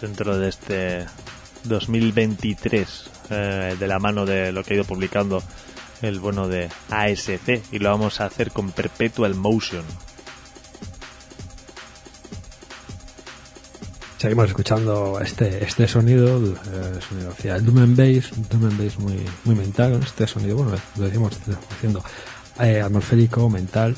Dentro de este 2023 eh, de la mano de lo que ha ido publicando el bueno de ASC y lo vamos a hacer con Perpetual Motion. Seguimos escuchando este este sonido, eh, sonido hacia el Doom and Bass, un Doom and Bass muy, muy mental, este sonido, bueno, lo decimos diciendo eh, atmosférico, mental,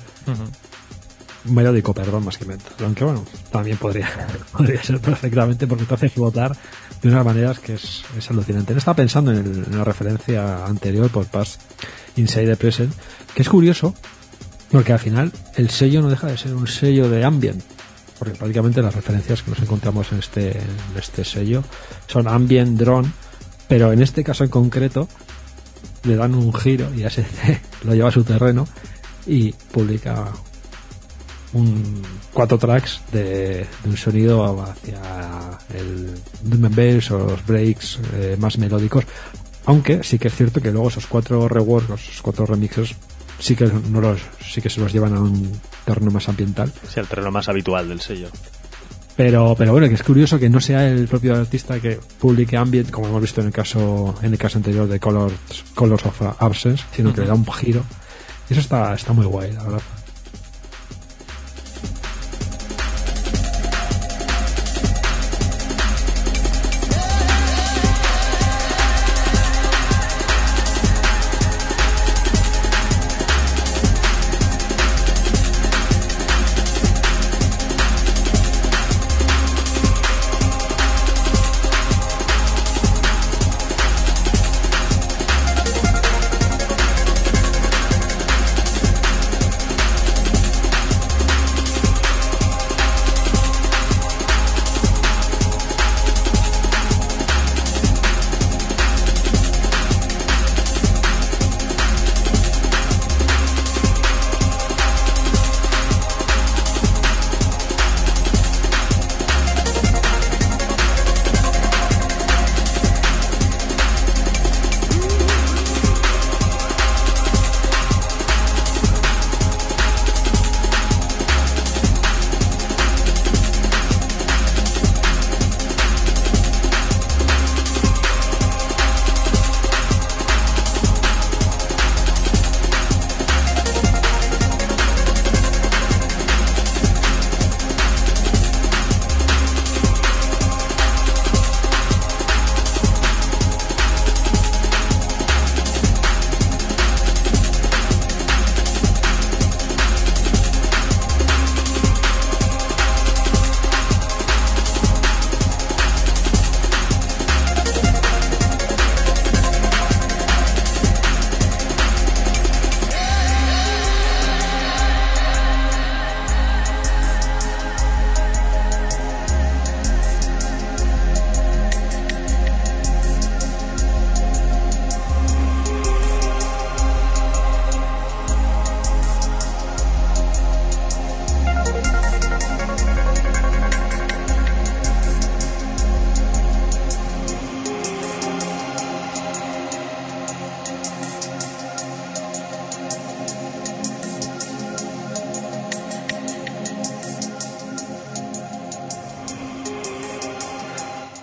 melódico, perdón, más que mental. Aunque bueno, también podría, [LAUGHS] podría ser perfectamente porque te hace flotar de unas maneras que es, es alucinante. Estaba pensando en, el- la referencia anterior por Past Inside the Present, que es curioso porque al final el sello no deja de ser un sello de ambient. Porque prácticamente las referencias que nos encontramos en este, en este sello son ambient drone, pero en este caso en concreto le dan un giro y ASC [LAUGHS] lo lleva a su terreno y publica un cuatro tracks de, de un sonido hacia el doom and bass o los breaks eh, más melódicos. Aunque sí que es cierto que luego esos cuatro reworks esos cuatro remixes sí que no los sí que se los llevan a un terreno más ambiental. Es el terreno más habitual del sello. pero pero bueno que es curioso que no sea el propio artista que publique ambient como hemos visto en el caso en el caso anterior de Colors Colors of Absence sino que le da un giro. Y eso está está muy guay la verdad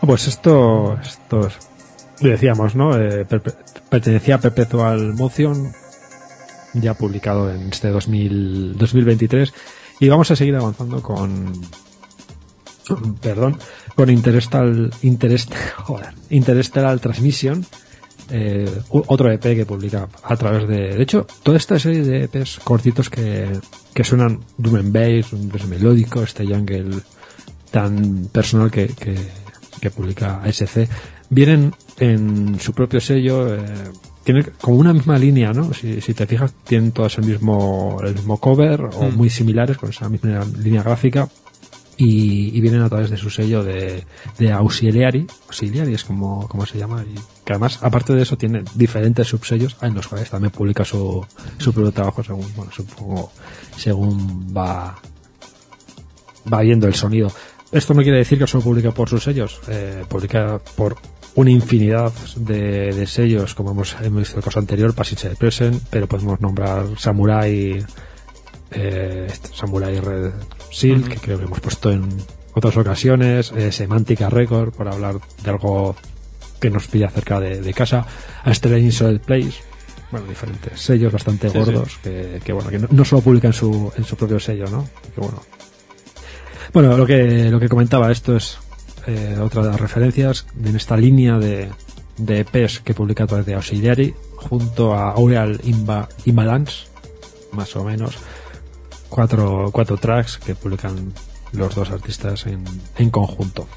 Pues esto, esto es- decíamos, ¿no? Eh, pertenecía Perpetual Motion, ya publicado en este 2000, 2023. Y vamos a seguir avanzando con, perdón, con Interstellar, [LAUGHS] Interstellar Transmission, eh, otro EP que publica a través de, de hecho, toda esta serie de EPs cortitos que, que suenan drum and bass, un bass melódico, este jungle tan personal que, que, que publica SC, vienen en su propio sello, eh, tiene como una misma línea, ¿no? Si, si te fijas, tienen todas el mismo, el mismo cover o muy similares con esa misma línea gráfica y, y vienen a través de su sello de, de Auxiliary, Auxiliary es como, como se llama, y que además, aparte de eso, tiene diferentes subsellos en los cuales también publica su, su propio trabajo según, bueno, supongo, según va, va viendo el sonido. Esto no quiere decir que solo publica por sus sellos, eh, publica por una infinidad de, de sellos, como hemos, hemos visto en el caso anterior, Passage Present, pero podemos nombrar Samurai, eh, este, Samurai Red Seal, que creo que hemos puesto en otras ocasiones, eh, Semántica Record, por hablar de algo que nos pilla cerca de, de casa, a Strange Solid Place, bueno, diferentes sellos bastante Sí, gordos, Que, que, bueno, que no, no solo publican su, en su propio sello, ¿no? Que bueno. Bueno, lo que, lo que comentaba, esto es eh, otra de las referencias en esta línea de, de EPs que publica a través de Auxiliary, junto a Aureal Imba, Imbalance, más o menos, cuatro, cuatro tracks que publican los dos artistas en, en conjunto.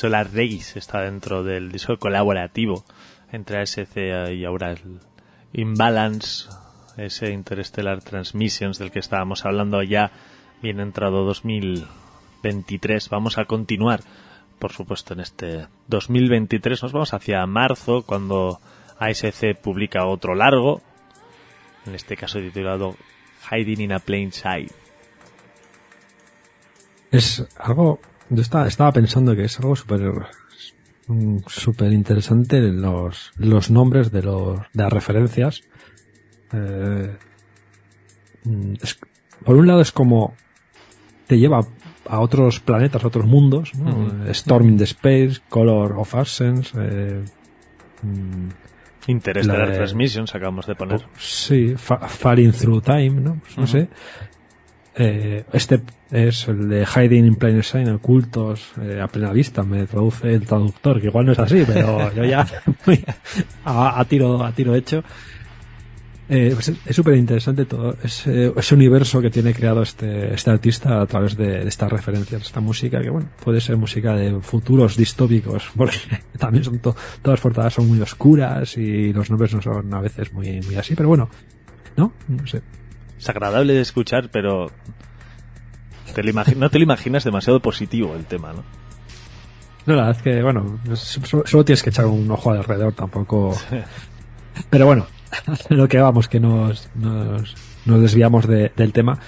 Solar Race, está dentro del disco colaborativo entre ASC y ahora el Imbalance, ese Interstellar Transmissions del que estábamos hablando ya, bien entrado 2023. Vamos a continuar, por supuesto, en este 2023. Nos vamos hacia marzo, cuando ASC publica otro largo, en este caso titulado Hiding in a Plain Sight. Es algo, yo estaba, estaba pensando que es algo súper mm, súper interesante los, los nombres de los de las referencias. Eh, mm, es- por un lado es como te lleva a otros planetas, a otros mundos. Storm in the Space, Color of Absence, eh, mm, Interstellar Transmissions acabamos de poner. Sí, fa- Falling Through Time, ¿no? Pues no sé. Eh, este es el de Hiding in Plain Sight, ocultos eh, a plena vista, me traduce el traductor, que igual no es así, pero [LAUGHS] yo ya a, a tiro a tiro hecho. Eh, pues es súper interesante todo ese, ese universo que tiene creado este, este artista a través de, de estas referencias, esta música, que bueno, puede ser música de futuros distópicos, [LAUGHS] porque también son to- todas las portadas son muy oscuras y los nombres no son a veces muy, muy así, pero bueno, ¿no? No sé. Es agradable de escuchar, pero te lo no te lo imaginas demasiado positivo el tema, ¿no? No, la verdad es que, bueno, solo, tienes que echar un ojo alrededor, tampoco. Pero bueno, [LAUGHS] lo que vamos, que nos, nos, nos desviamos de- del tema.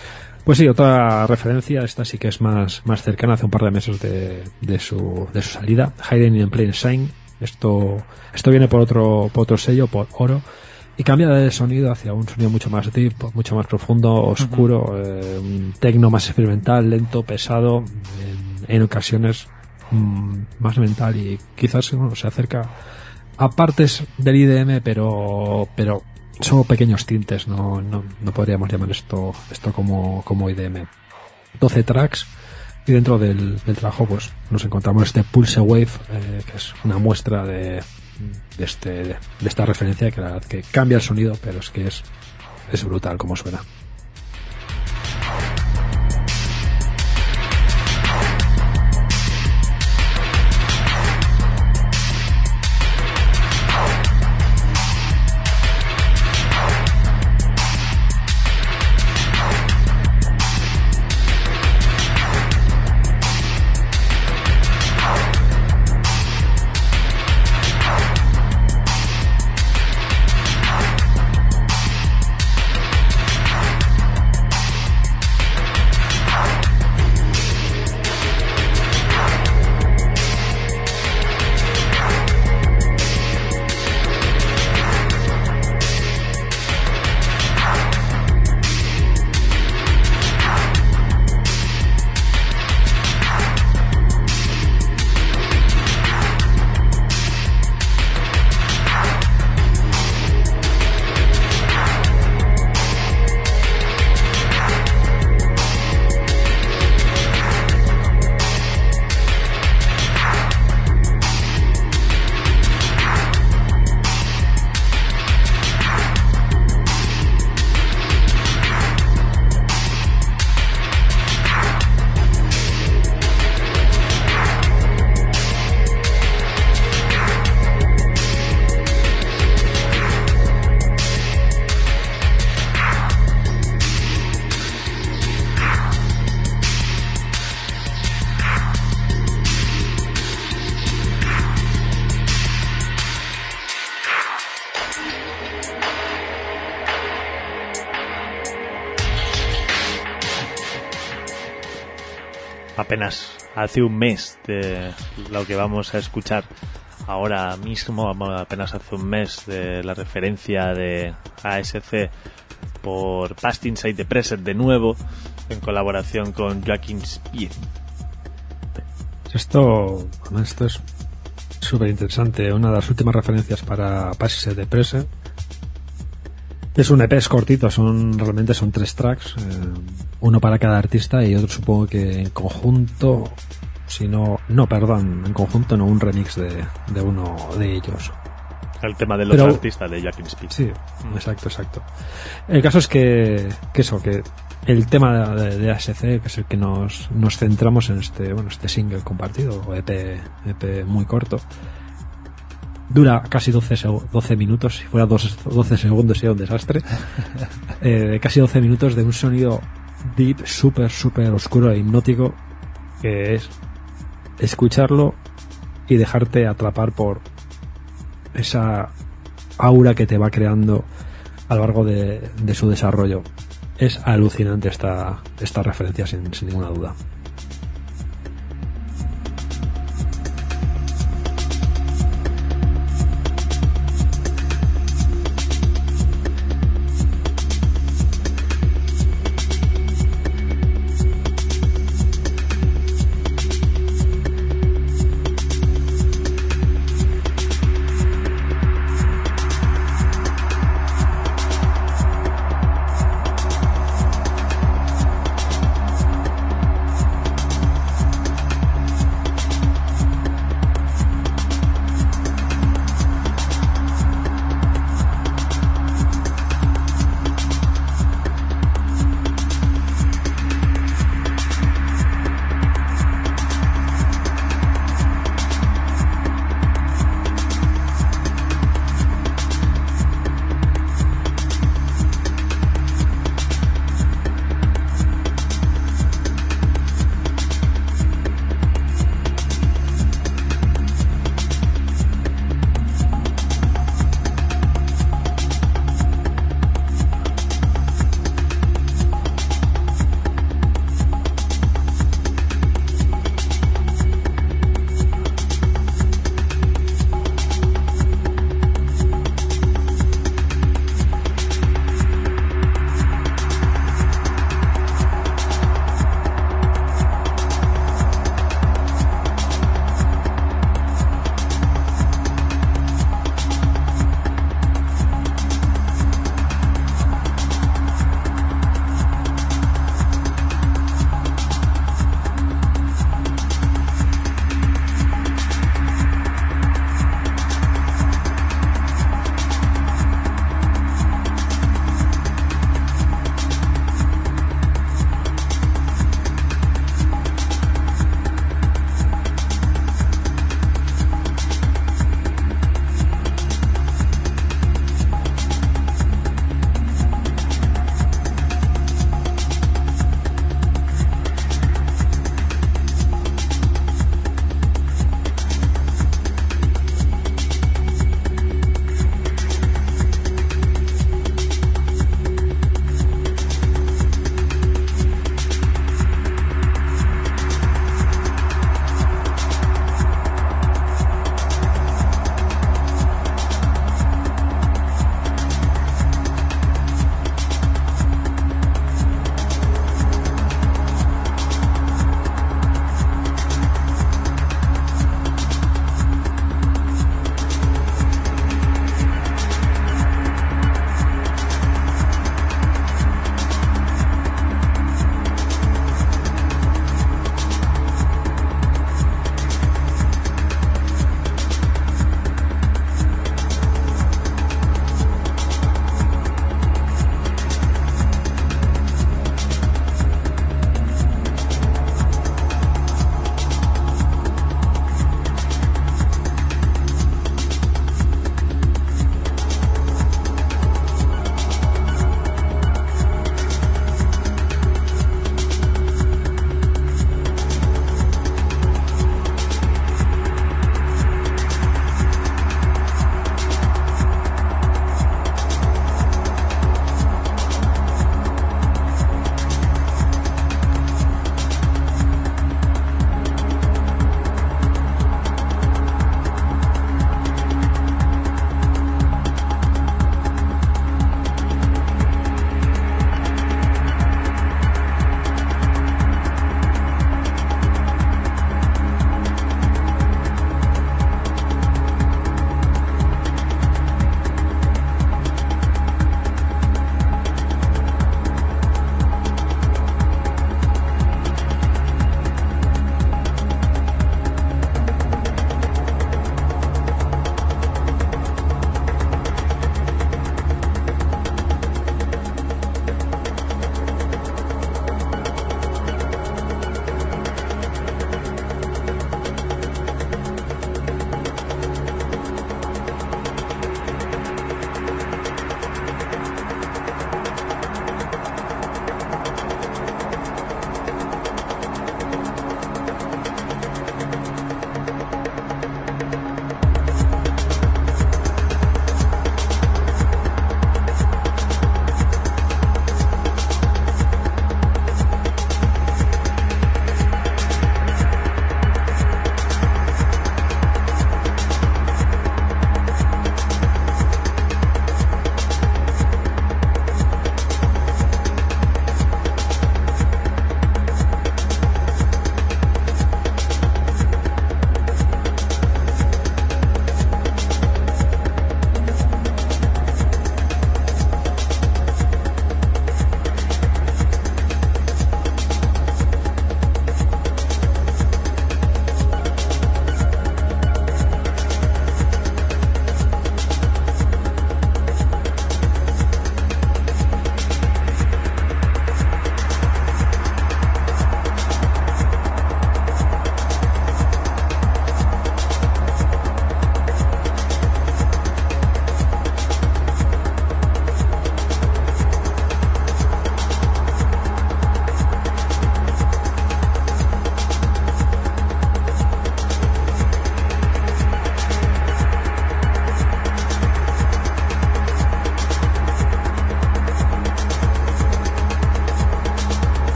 Pues sí, otra referencia, esta sí que es más, más cercana, hace un par de meses de, de, su, de su salida. Hiding in Plain Sight. Esto, esto viene por otro, por otro sello, por oro. Y cambia de sonido hacia un sonido mucho más deep, mucho más profundo, oscuro, eh, un tecno más experimental, lento, pesado, en, en ocasiones mm, más mental y quizás bueno, se acerca a partes del IDM, pero, pero son pequeños tintes, no, no, no podríamos llamar esto, esto como, como IDM. 12 tracks y dentro del, del trabajo pues nos encontramos este Pulse Wave, eh, que es una muestra de, de, este, de esta referencia que la verdad que cambia el sonido, pero es que es, es brutal como suena. Hace un mes de lo que vamos a escuchar ahora mismo, apenas hace un mes de la referencia de ASC por Past Inside the Present de nuevo, en colaboración con Joaquin Speed. Esto, esto es súper interesante. Una de las últimas referencias para Past Inside the Present. Es un EP es cortito, son realmente son tres tracks, eh, uno para cada artista y otro supongo que en conjunto, si no, no, perdón, en conjunto no, un remix de, de uno de ellos. El tema de los Pero- artistas de Joaquin Speed. Sí, exacto, exacto. El caso es que, que eso, que el tema de, de ASC, que es el que nos, nos centramos en este, bueno, este single compartido, o EP, EP muy corto, dura casi 12, seg- 12 minutos, si fuera dos- 12 segundos sería un desastre, [LAUGHS] Eh, casi 12 minutos de un sonido deep, súper, súper oscuro e hipnótico, que es escucharlo y dejarte atrapar por esa aura que te va creando a lo largo de, de su desarrollo. Es alucinante esta, esta referencia sin, sin ninguna duda.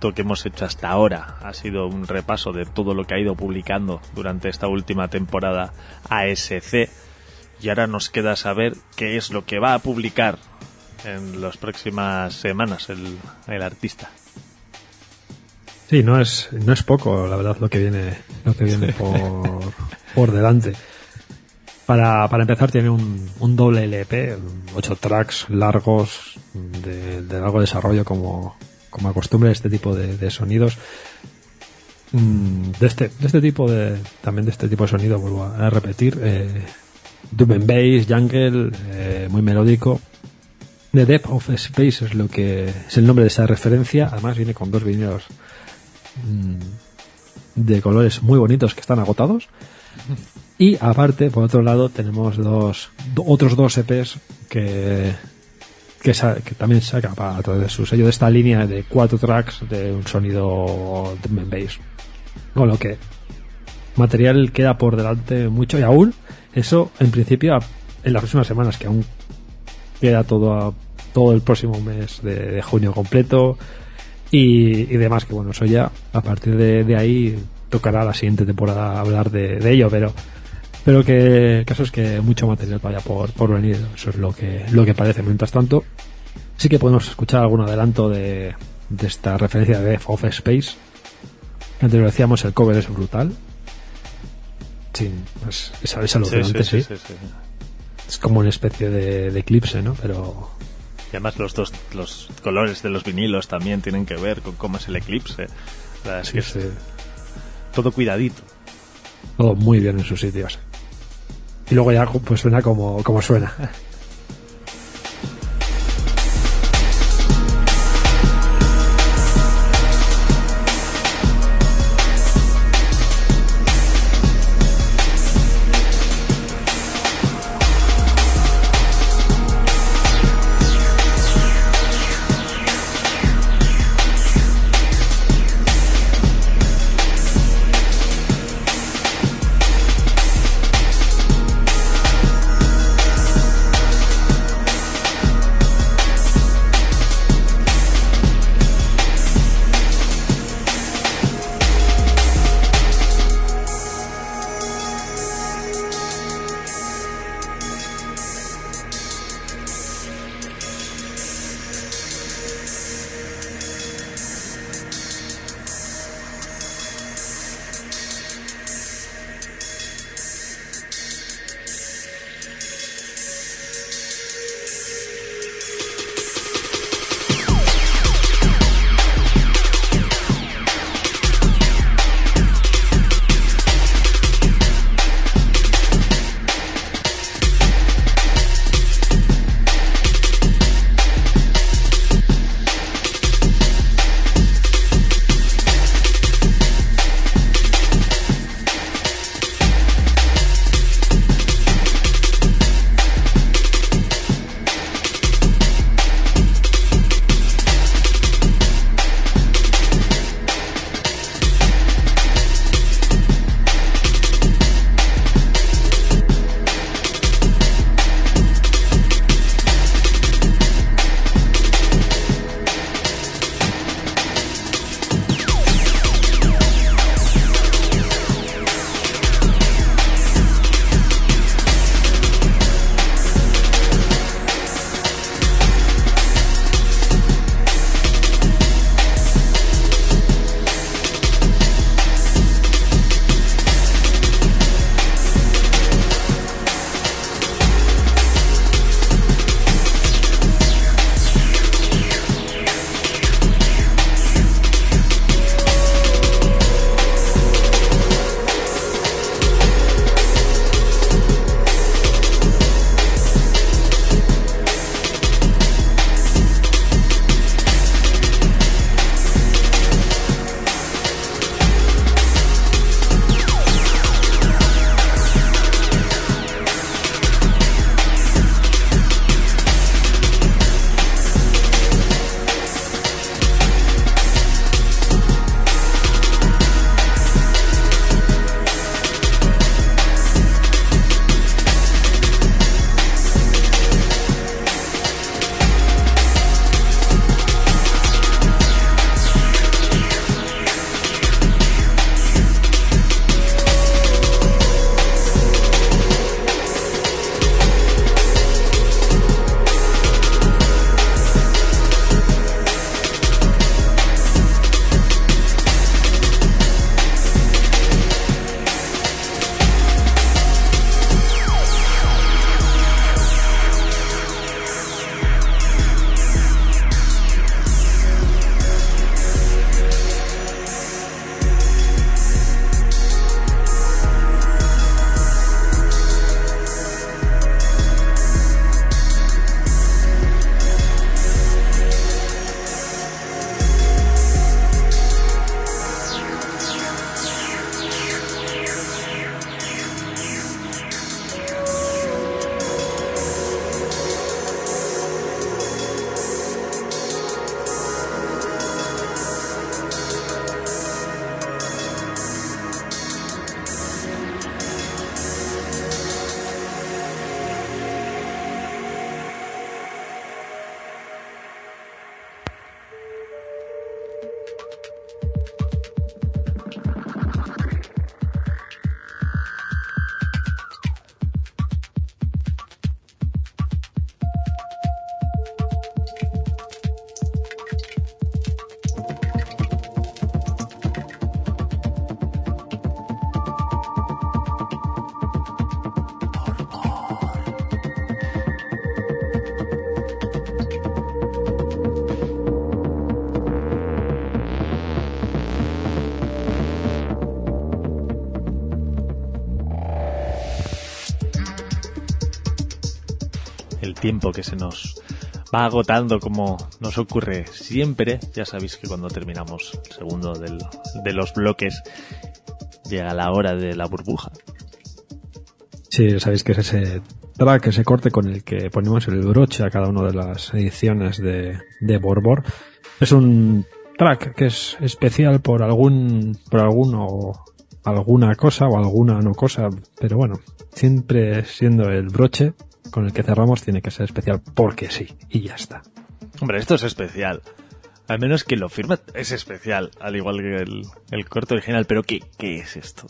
Que hemos hecho hasta ahora ha sido un repaso de todo lo que ha ido publicando durante esta última temporada ASC. Y ahora nos queda saber qué es lo que va a publicar en las próximas semanas el, el artista. Sí, no es, no es poco, la verdad, lo que viene, lo que viene por, por delante. Para, para empezar tiene un, un doble LP, ocho tracks largos de, de largo desarrollo como, como acostumbre este tipo de, sonidos. Mm, De este, de este tipo de, también de este tipo de sonido, vuelvo a repetir, eh, Dub and Bass, Jungle, eh, muy melódico. The Depth of Space es lo que es el nombre de esa referencia. Además viene con dos vinilos mm, de colores muy bonitos que están agotados. Y aparte, por otro lado, tenemos dos, do- otros dos EPs que, que, sa- que también saca a través de su sello de esta línea de cuatro tracks de un sonido drum and bass. Con lo que material queda por delante mucho y aún eso en principio en las próximas semanas que aún queda todo a- todo el próximo mes de, junio completo y, demás que bueno eso ya a partir de, ahí tocará la siguiente temporada hablar de ello pero pero que el caso es que mucho material vaya por, por venir eso es lo que lo que parece mientras tanto sí que podemos escuchar algún adelanto de, de esta referencia de Death of Space antes lo decíamos el cover es brutal sí es, es, es alucinante sí, sí, sí. es como una especie de, de eclipse no pero Y además los dos los colores de los vinilos también tienen que ver con cómo es el eclipse. La verdad es que sí, es sí. todo cuidadito. todo muy bien en sus sitios y luego ya pues suena como, como suena [LAUGHS] que se nos va agotando como nos ocurre siempre. Ya sabéis que cuando terminamos el segundo del- de los bloques llega la hora de la burbuja. Sí, sabéis que es ese track, ese corte con el que ponemos el broche a cada una de las ediciones de, de Borbor. Es un track que es especial por algún, por alguno, alguna cosa o alguna no cosa, pero bueno, siempre siendo el broche con el que cerramos tiene que ser especial porque sí, y ya está. Hombre, esto es especial. Al menos que lo firma es especial, al igual que el, el corte original. Pero ¿qué, qué es esto?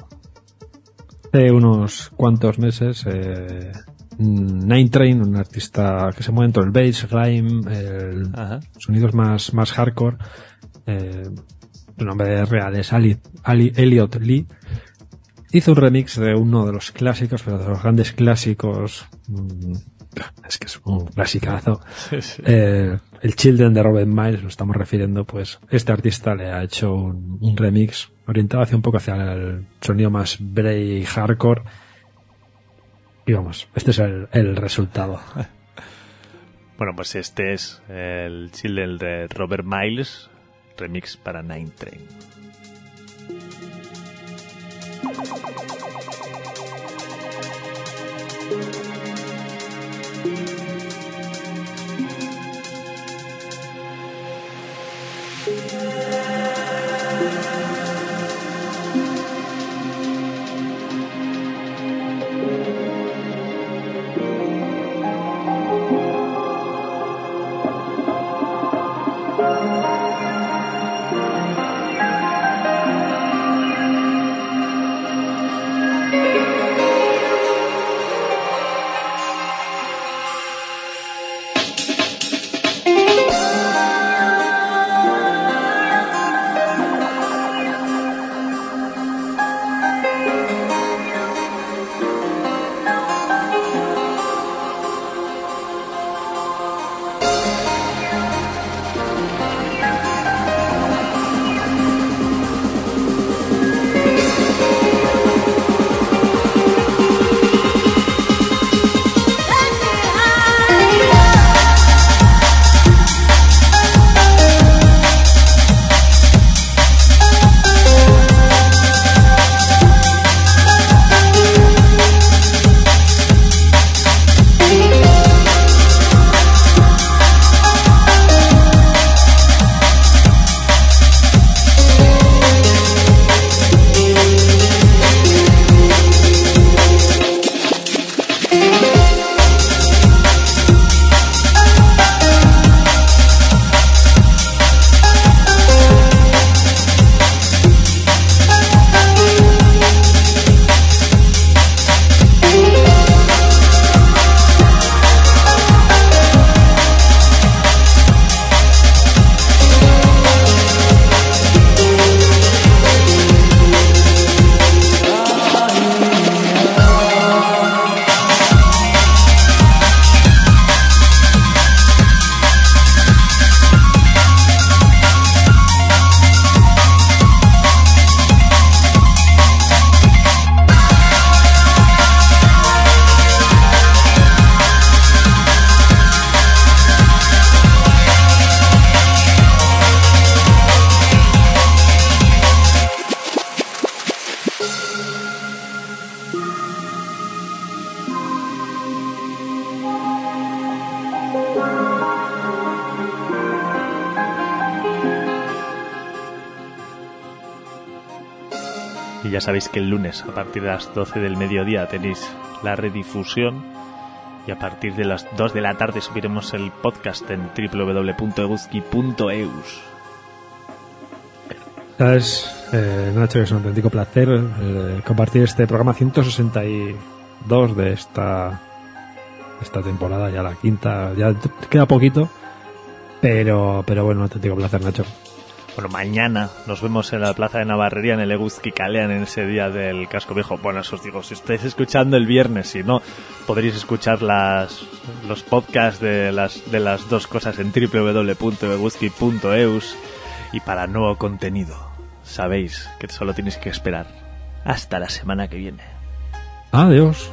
Hace unos cuantos meses, eh, Nine Train, un artista que se mueve entre el bass, rhyme, el, Ajá. sonidos más, más hardcore. Eh, su nombre real es Ali, Ali Elliot Lee. Hizo un remix de uno de los clásicos, pero de los grandes clásicos. mm, es que es un clasicazo. Eh, el Children de Robert Miles, lo estamos refiriendo, pues este artista le ha hecho un, un remix orientado hacia un poco hacia el sonido más Bray hardcore. Y vamos, este es el, el resultado. [LAUGHS] Bueno, pues este es el Children de Robert Miles, remix para Nine Train. Y ya que el lunes, a partir de las 12 del mediodía, tenéis la redifusión. Y a partir de las 2 de la tarde subiremos el podcast en www.eguzki.eus. Sabes, eh, Nacho, es un auténtico placer eh, compartir este programa 162 de esta, esta temporada, ya la quinta, ya queda poquito, pero, pero bueno, un auténtico placer, Nacho. Bueno, mañana nos vemos en la plaza de Navarrería en el Eguzki Kalean en ese día del casco viejo. Bueno, eso os digo, si estáis escuchando el viernes, si no, podréis escuchar las, los podcasts de las, de las dos cosas en www.eguzki.eus y para nuevo contenido. Sabéis que solo tenéis que esperar hasta la semana que viene. Adiós.